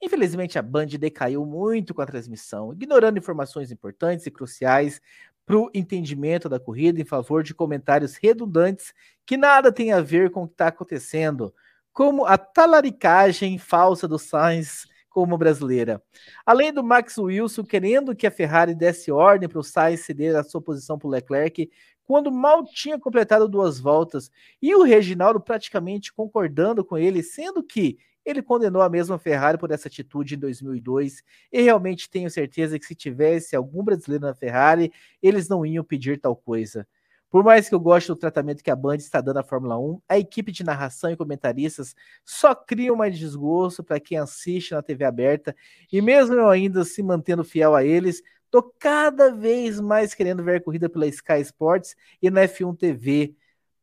Infelizmente, a Band decaiu muito com a transmissão, ignorando informações importantes e cruciais para o entendimento da corrida em favor de comentários redundantes que nada tem a ver com o que está acontecendo, como a talaricagem falsa do Sainz como brasileira. Além do Max Wilson querendo que a Ferrari desse ordem para o Sainz ceder a sua posição para o Leclerc, quando mal tinha completado duas voltas, e o Reginaldo praticamente concordando com ele, sendo que ele condenou a mesma Ferrari por essa atitude em 2002 e realmente tenho certeza que se tivesse algum brasileiro na Ferrari, eles não iam pedir tal coisa. Por mais que eu goste do tratamento que a Band está dando à Fórmula 1, a equipe de narração e comentaristas só cria mais desgosto para quem assiste na TV aberta, e mesmo eu ainda se mantendo fiel a eles, tô cada vez mais querendo ver a corrida pela Sky Sports e na F1 TV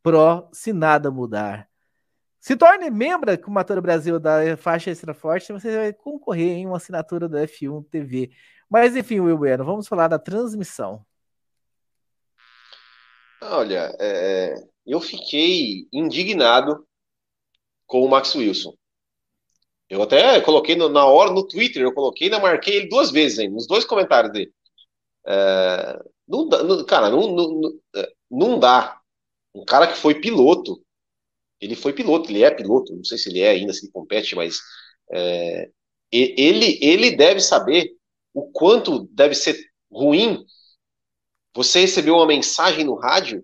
Pro, se nada mudar. Se torne membro com o Brasil da faixa extra forte, você vai concorrer em uma assinatura da F1 TV. Mas enfim, Will Bueno, vamos falar da transmissão. Olha, é, eu fiquei indignado com o Max Wilson. Eu até coloquei no, na hora no Twitter, eu coloquei e marquei ele duas vezes ainda, nos dois comentários dele. É, não, não, cara, não, não, é, não dá. Um cara que foi piloto, ele foi piloto, ele é piloto, não sei se ele é ainda, se ele compete, mas é, ele, ele deve saber o quanto deve ser ruim você recebeu uma mensagem no rádio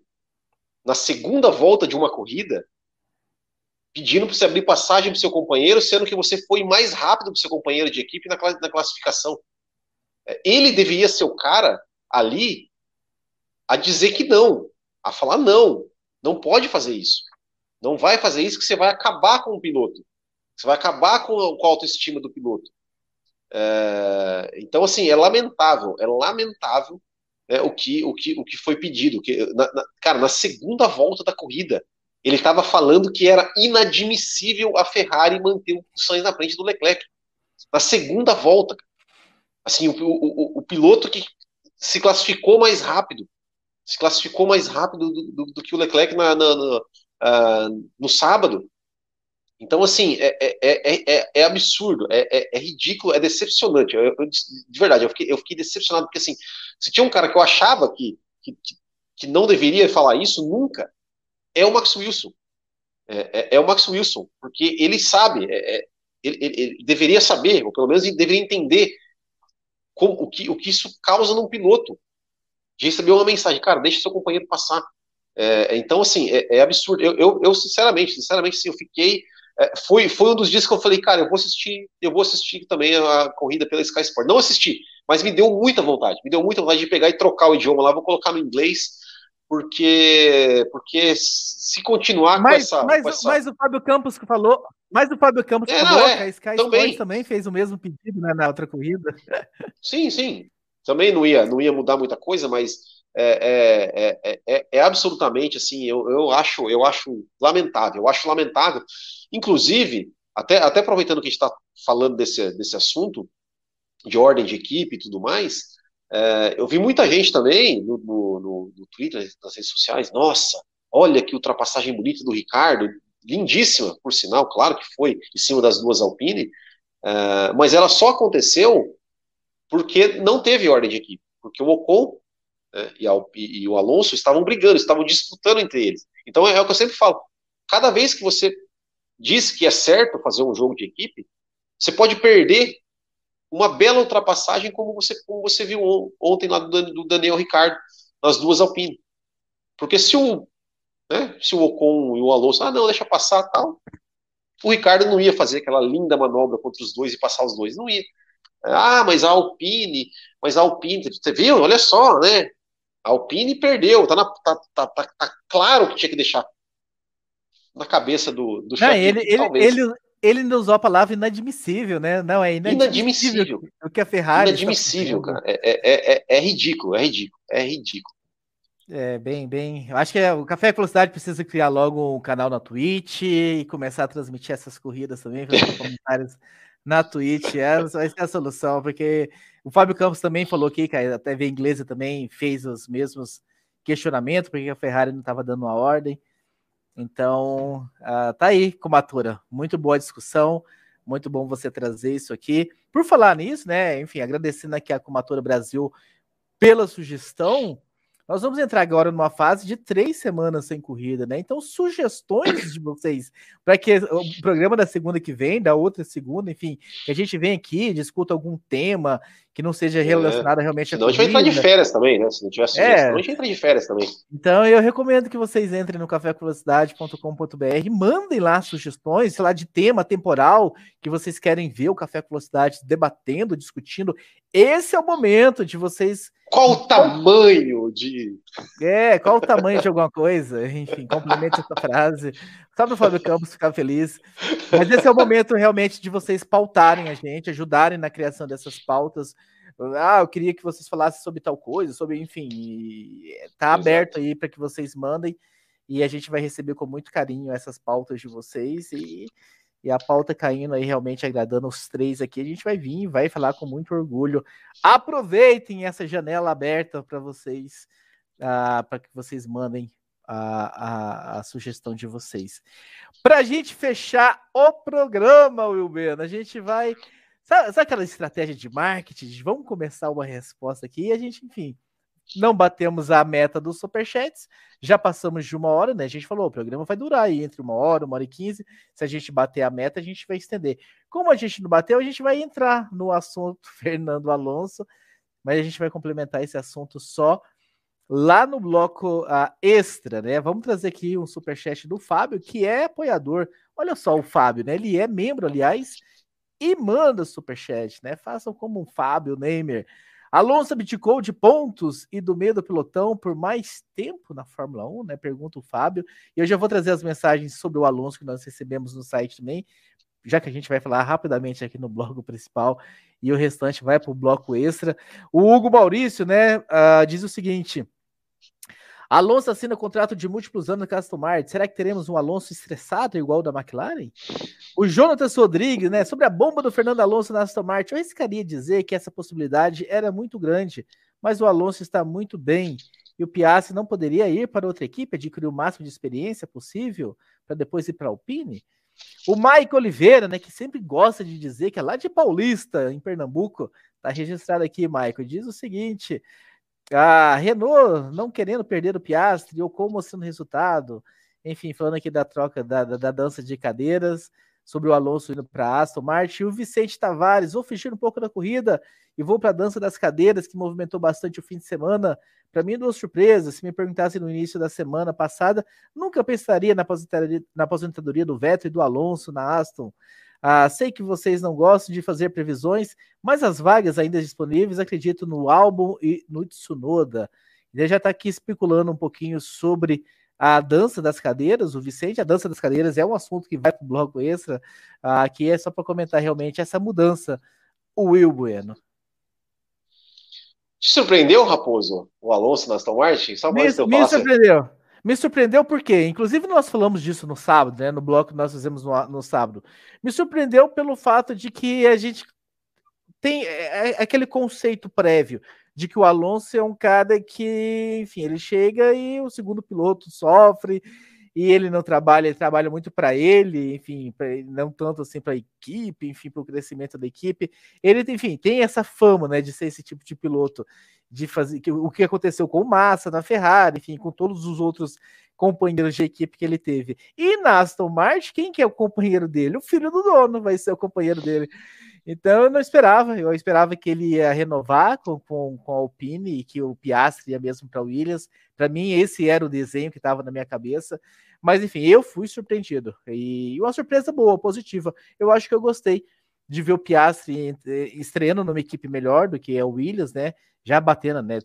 na segunda volta de uma corrida pedindo para você abrir passagem para seu companheiro, sendo que você foi mais rápido que seu companheiro de equipe na, na classificação. É, ele deveria ser o cara ali a dizer que não, a falar não, não pode fazer isso. Não vai fazer isso que você vai acabar com o piloto. Você vai acabar com a, com a autoestima do piloto. É, então, assim, é lamentável, é lamentável né, o, que, o, que, o que foi pedido. Que, na, na, cara, na segunda volta da corrida, ele estava falando que era inadmissível a Ferrari manter o Sainz na frente do Leclerc. Na segunda volta. Assim, o, o, o piloto que se classificou mais rápido, se classificou mais rápido do, do, do que o Leclerc na, na, na uh, no sábado. Então, assim, é, é, é, é absurdo, é, ridículo, é decepcionante. Eu, eu, de verdade, eu fiquei, eu fiquei decepcionado, porque, assim, se tinha um cara que eu achava que, que, que não deveria falar isso nunca, é o Max Wilson. É, é, o Max Wilson, porque ele sabe, ele, ele, ele, deveria saber, ou pelo menos ele deveria entender como, o, que, o que isso causa num piloto. De receber uma mensagem, cara, deixa seu companheiro passar. É, então, assim, é, é absurdo. Eu, eu, eu, sinceramente, sinceramente, sim, eu fiquei. É, foi, foi um dos dias que eu falei, cara, eu vou assistir, eu vou assistir também a corrida pela Sky Sport. Não assisti, mas me deu muita vontade, me deu muita vontade de pegar e trocar o idioma lá, vou colocar no inglês, porque porque se continuar mas, com, essa, mas, com essa... Mas o Fábio Campos que falou, mas o Fábio Campos é, falou não, é, que a Sky também. Sports também fez o mesmo pedido né, na outra corrida. [LAUGHS] Sim, sim. Também não ia, não ia mudar muita coisa, mas é, é, é, é, absolutamente assim, eu, eu, acho, eu acho lamentável, eu acho lamentável. Inclusive, até, até aproveitando que a gente está falando desse, desse assunto, de ordem de equipe e tudo mais, eu vi muita gente também no, no, no, Twitter, nas redes sociais, nossa, olha que ultrapassagem bonita do Ricardo, lindíssima, por sinal, claro que foi, em cima das duas Alpine, mas ela só aconteceu porque não teve ordem de equipe, porque o Ocon né, e, a, e, o Alonso estavam brigando, estavam disputando entre eles. Então é, é, o que eu sempre falo. Cada vez que você diz que é certo fazer um jogo de equipe, você pode perder uma bela ultrapassagem como você, como você viu ontem lá do, do Daniel Ricardo, nas duas Alpine. Porque se o, né, se o Ocon e o Alonso, ah não, deixa passar tal, o Ricardo não ia fazer aquela linda manobra contra os dois e passar os dois, não ia. Ah, mas a Alpine, mas a Alpine, você viu? Olha só, né? A Alpine perdeu, tá, na, tá, tá, tá, tá claro que tinha que deixar na cabeça do, do Não, ele, ele, ele, ele não usou a palavra inadmissível, né? Não, é inadmissível. inadmissível. O que a Ferrari. Inadmissível, cara. É, é, é, é, ridículo, é ridículo, é ridículo. É, bem, bem. Eu acho que o Café Velocidade precisa criar logo um canal na Twitch e começar a transmitir essas corridas também, fazer [LAUGHS] comentários na Twitch. Essa vai ser a solução, porque o Fábio Campos também falou aqui, que a TV inglesa também fez os mesmos questionamentos, porque a Ferrari não estava dando a ordem. Então, uh, tá aí, Comatura. Muito boa discussão. Muito bom você trazer isso aqui. Por falar nisso, né? Enfim, agradecendo aqui a Comatura Brasil pela sugestão. Nós vamos entrar agora numa fase de três semanas sem corrida, né? Então, sugestões de vocês para que o programa da segunda que vem, da outra segunda, enfim, que a gente vem aqui, discuta algum tema que não seja é. relacionado é. realmente senão a corrida. a gente vai entrar de férias também, né? Se não tiver sugestão, é. a gente entra de férias também. Então, eu recomendo que vocês entrem no cafévelocidade.com.br, mandem lá sugestões, sei lá, de tema temporal que vocês querem ver o Café com Velocidade debatendo, discutindo. Esse é o momento de vocês qual o tamanho de. É, qual o tamanho de alguma coisa? Enfim, complemente essa frase. Só para o Fábio Campos ficar feliz. Mas esse é o momento realmente de vocês pautarem a gente, ajudarem na criação dessas pautas. Ah, eu queria que vocês falassem sobre tal coisa, sobre, enfim, tá Exato. aberto aí para que vocês mandem e a gente vai receber com muito carinho essas pautas de vocês e e a pauta caindo aí, realmente agradando os três aqui. A gente vai vir e vai falar com muito orgulho. Aproveitem essa janela aberta para vocês, uh, para que vocês mandem a, a, a, sugestão de vocês. Para a gente fechar o programa, Wilber, a gente vai. Sabe, sabe, aquela estratégia de marketing? Vamos começar uma resposta aqui e a gente, enfim, não batemos a meta dos superchats, já passamos de uma hora, né? A gente falou, o programa vai durar aí entre uma hora, uma hora e quinze. Se a gente bater a meta, a gente vai estender. Como a gente não bateu, a gente vai entrar no assunto [LAUGHS] Fernando Alonso, mas a gente vai complementar esse assunto só lá no bloco uh, extra, né? Vamos trazer aqui um superchat do Fábio, que é apoiador. Olha só o Fábio, né? Ele é membro, aliás, e manda superchat, né? Façam como um Fábio Neymer. Alonso abdicou de pontos e do meio do pelotão por mais tempo na Fórmula 1, né? Pergunta o Fábio. E eu já vou trazer as mensagens sobre o Alonso que nós recebemos no site também, já que a gente vai falar rapidamente aqui no bloco principal e o restante vai para o bloco extra. O Hugo Maurício, né, uh, diz o seguinte: Alonso assina contrato de múltiplos anos com a Aston Martin. Será que teremos um Alonso estressado igual o da McLaren? O Jonathan Rodrigues, né, sobre a bomba do Fernando Alonso na Aston Martin, eu arriscaria dizer que essa possibilidade era muito grande, mas o Alonso está muito bem e o Piastri não poderia ir para outra equipe, adquirir o máximo de experiência possível para depois ir para a Alpine? O Mike Oliveira, né, que sempre gosta de dizer que é lá de Paulista, em Pernambuco, tá registrado aqui, Michael, diz o seguinte: a Renault não querendo perder o Piastri, ou como mostrando resultado, enfim, falando aqui da troca da, da, da dança de cadeiras, sobre o Alonso indo para Aston Martin, o Vicente Tavares, vou fugir um pouco da corrida e vou para a dança das cadeiras, que movimentou bastante o fim de semana. Para mim, duas surpresas. Se me perguntasse no início da semana passada, nunca pensaria na aposentadoria, na aposentadoria do Vettel e do Alonso na Aston. Ah, sei que vocês não gostam de fazer previsões, mas as vagas ainda disponíveis, acredito no álbum e no Tsunoda. Ele já está aqui especulando um pouquinho sobre a dança das cadeiras, o Vicente, a dança das cadeiras é um assunto que vai para o bloco extra, ah, que é só para comentar realmente essa mudança. O Will Bueno. Te surpreendeu, Raposo, o Alonso na Aston Martin? Só me, me surpreendeu. Me surpreendeu porque, inclusive, nós falamos disso no sábado, né? No bloco que nós fizemos no, no sábado. Me surpreendeu pelo fato de que a gente tem é, é aquele conceito prévio de que o Alonso é um cara que, enfim, ele chega e o segundo piloto sofre e ele não trabalha, ele trabalha muito para ele, enfim, pra, não tanto assim para a equipe, enfim, para o crescimento da equipe. Ele, enfim, tem essa fama, né, de ser esse tipo de piloto de fazer que, o que aconteceu com o Massa na Ferrari, enfim, com todos os outros companheiros de equipe que ele teve. E na Aston Martin, quem que é o companheiro dele? O filho do dono vai ser o companheiro dele. Então eu não esperava, eu esperava que ele ia renovar com, com, com a Alpine e que o Piastri ia mesmo para Williams. Para mim, esse era o desenho que estava na minha cabeça. Mas enfim, eu fui surpreendido. E uma surpresa boa, positiva. Eu acho que eu gostei de ver o Piastri estreando numa equipe melhor do que é o Williams, né? Já batendo, né?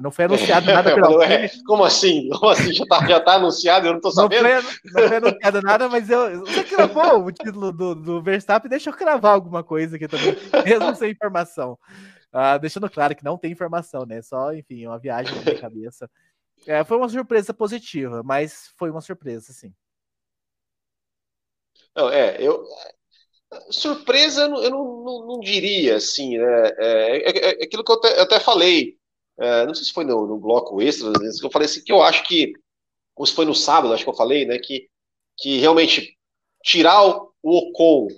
Não foi anunciado nada [LAUGHS] pela é, Como assim? Como assim? Já tá, já tá anunciado, eu não tô sabendo. Não foi, não foi anunciado nada, mas eu. Você cravou o título do, do Verstappen, deixa eu cravar alguma coisa aqui também, [LAUGHS] mesmo sem informação. Uh, deixando claro que não tem informação, né? Só, enfim, uma viagem na minha cabeça. É, foi uma surpresa positiva, mas foi uma surpresa, sim. Não, é, eu, Surpresa, eu não, não, não, diria, assim, né? É, é, é, é aquilo que eu até, eu até falei, é, não sei se foi no, no bloco extra, eu falei assim, que eu acho que, ou se foi no sábado, acho que eu falei, né, que, que realmente tirar o, Ocon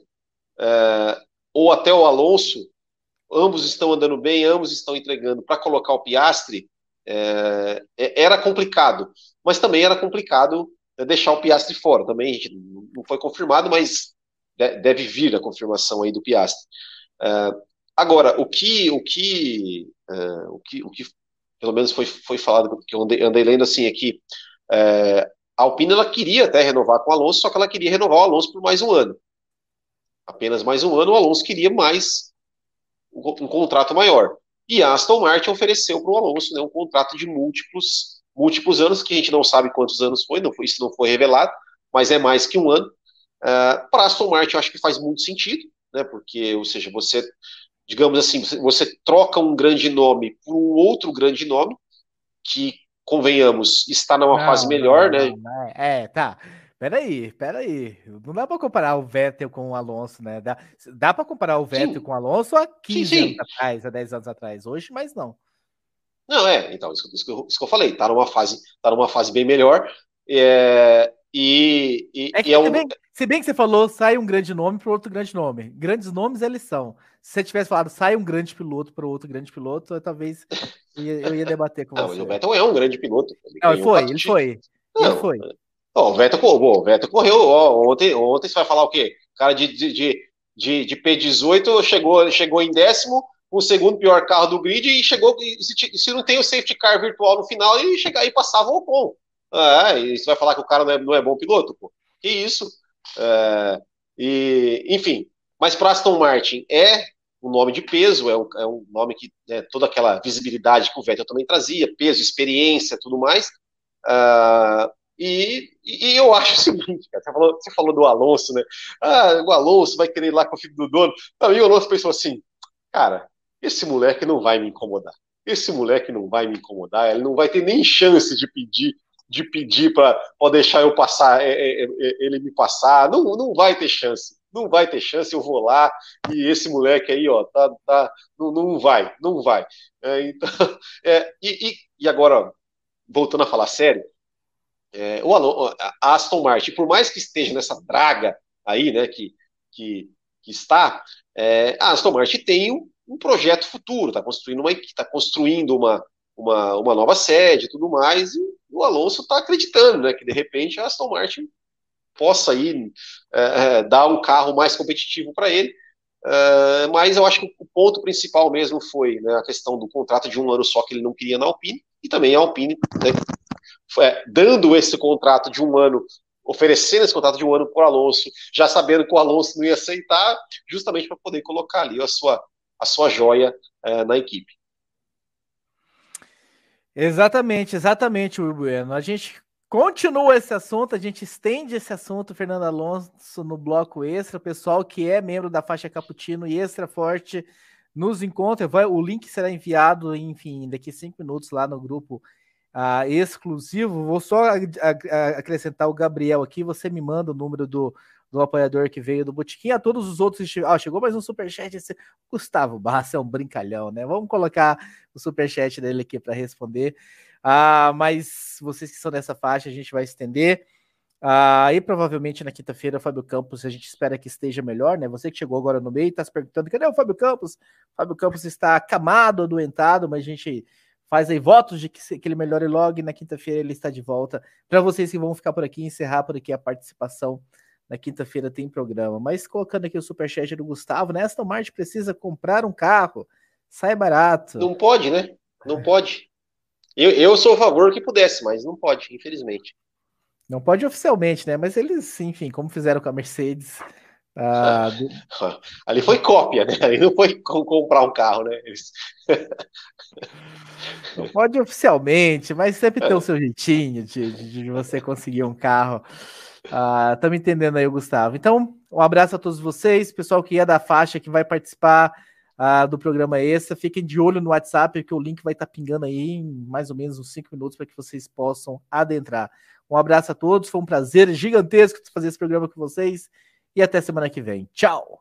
é, ou até o Alonso, ambos estão andando bem, ambos estão entregando, para colocar o Piastre, é, era complicado, mas também era complicado deixar o Piastre fora, também não foi confirmado, mas deve vir a confirmação aí do Piastri. Uh, agora, o que, o que, uh, o que, o que, pelo menos foi, foi falado que eu andei, andei lendo assim aqui, uh, a Alpine ela queria até renovar com o Alonso, só que ela queria renovar o Alonso por mais um ano. Apenas mais um ano, o Alonso queria mais um, um contrato maior. E a Aston Martin ofereceu para o Alonso né, um contrato de múltiplos, múltiplos anos, que a gente não sabe quantos anos foi, não foi, isso não foi revelado, mas é mais que um ano. Uh, é, para Aston Martin, eu acho que faz muito sentido, né? Porque, ou seja, você, digamos assim, você, você troca um grande nome por um outro grande nome, que, convenhamos, está numa não, fase melhor, não, né? Não, é, tá. Peraí, peraí. Não dá para comparar o Vettel com o Alonso, né? Dá, dá para comparar o Vettel sim. com o Alonso há 15 sim, sim. anos atrás, há 10 anos atrás. Hoje, mas não. Não, é, então, isso, isso, que, eu, isso que eu falei, tá numa fase, tá numa fase bem melhor. É, e, e, é que, e é um... se, bem, que você falou, sai um grande nome para outro grande nome. Grandes nomes eles são. Se você tivesse falado, sai um grande piloto para outro grande piloto, eu, talvez eu ia, eu ia debater com não, você. O Vettel é um grande piloto. Ele não, foi, ele foi. Não, ele foi. O Vettel, o Vettel correu. Ó, ontem, ontem você vai falar o quê? O cara de, de, de, de P18 chegou, chegou em décimo, o segundo pior carro do grid e chegou. E se, se, não tem o safety car virtual no final, ele chegar e passava o Ocon. É, e você vai falar que o cara não é, não é bom piloto? Pô. Que isso? É, e, enfim, mas para Aston Martin é um nome de peso, é um, é um nome que né, toda aquela visibilidade que o Vettel também trazia, peso, experiência, tudo mais. Uh, e, e, eu acho o seguinte, cara, você falou, você falou do Alonso, né? Ah, o Alonso vai querer ir lá com o filho do dono. E o Alonso pensou assim, cara, esse moleque não vai me incomodar. Esse moleque não vai me incomodar, ele não vai ter nem chance de pedir de pedir para deixar eu passar, é, é, é, ele me passar, não, não vai ter chance, não vai ter chance, eu vou lá e esse moleque aí, ó, tá, tá, não, não vai, não vai. É, então, [LAUGHS] é, e, e, agora, voltando a falar sério, é, o a Aston Martin, por mais que esteja nessa draga aí, né, que, que, que está, é, a Aston Martin tem um, um projeto futuro, está construindo uma está construindo uma, uma, uma nova sede e tudo mais, e o Alonso está acreditando, né, que de repente a Aston Martin possa aí é, é dar um carro mais competitivo para ele. É, mas eu acho que o ponto principal mesmo foi né, a questão do contrato de um ano só que ele não queria na Alpine, e também a Alpine né, é, dando esse contrato de um ano, oferecendo esse contrato de um ano para o Alonso, já sabendo que o Alonso não ia aceitar, justamente para poder colocar ali a sua, a sua joia é, na equipe. Exatamente, exatamente, Bueno. A gente continua esse assunto, a gente estende esse assunto, Fernando Alonso, no bloco extra. O pessoal que é membro da faixa Caputino e Extra Forte nos encontra. Vai, o link será enviado, enfim, daqui cinco minutos lá no grupo uh, exclusivo. Vou só acrescentar o Gabriel aqui. Você me manda o número do, do apoiador que veio do Botiquim. A todos os outros. Ah, chegou mais um superchat. Esse... Gustavo Barça é um brincalhão, né? Vamos colocar o superchat dele aqui para responder. Ah, mas vocês que são dessa faixa, a gente vai estender. Ah, e provavelmente na quinta-feira, Fábio Campos, a gente espera que esteja melhor, né? Você que chegou agora no meio está se perguntando: cadê o Fábio Campos? Fábio Campos está acamado, adoentado, mas a gente faz aí votos de que, que ele melhore logo e na quinta-feira ele está de volta. Para vocês que vão ficar por aqui, encerrar por aqui a participação. Na quinta-feira tem programa. Mas colocando aqui o superchat do Gustavo, né? Aston Martin precisa comprar um carro. Sai barato. Não pode, né? Não pode. Eu, eu sou a favor que pudesse, mas não pode, infelizmente. Não pode oficialmente, né? Mas eles, enfim, como fizeram com a Mercedes. Ah, [LAUGHS] Ali foi cópia, né? Ali não foi comprar um carro, né? Eles... [LAUGHS] Não pode oficialmente, mas sempre tem o seu jeitinho de, de, de você conseguir um carro. Ah, tá me entendendo aí, Gustavo. Então, um abraço a todos vocês, pessoal que é da faixa, que vai participar ah, do programa extra. Fiquem de olho no WhatsApp, porque o link vai estar tá pingando aí em mais ou menos uns 5 minutos para que vocês possam adentrar. Um abraço a todos, foi um prazer gigantesco fazer esse programa com vocês e até semana que vem. Tchau!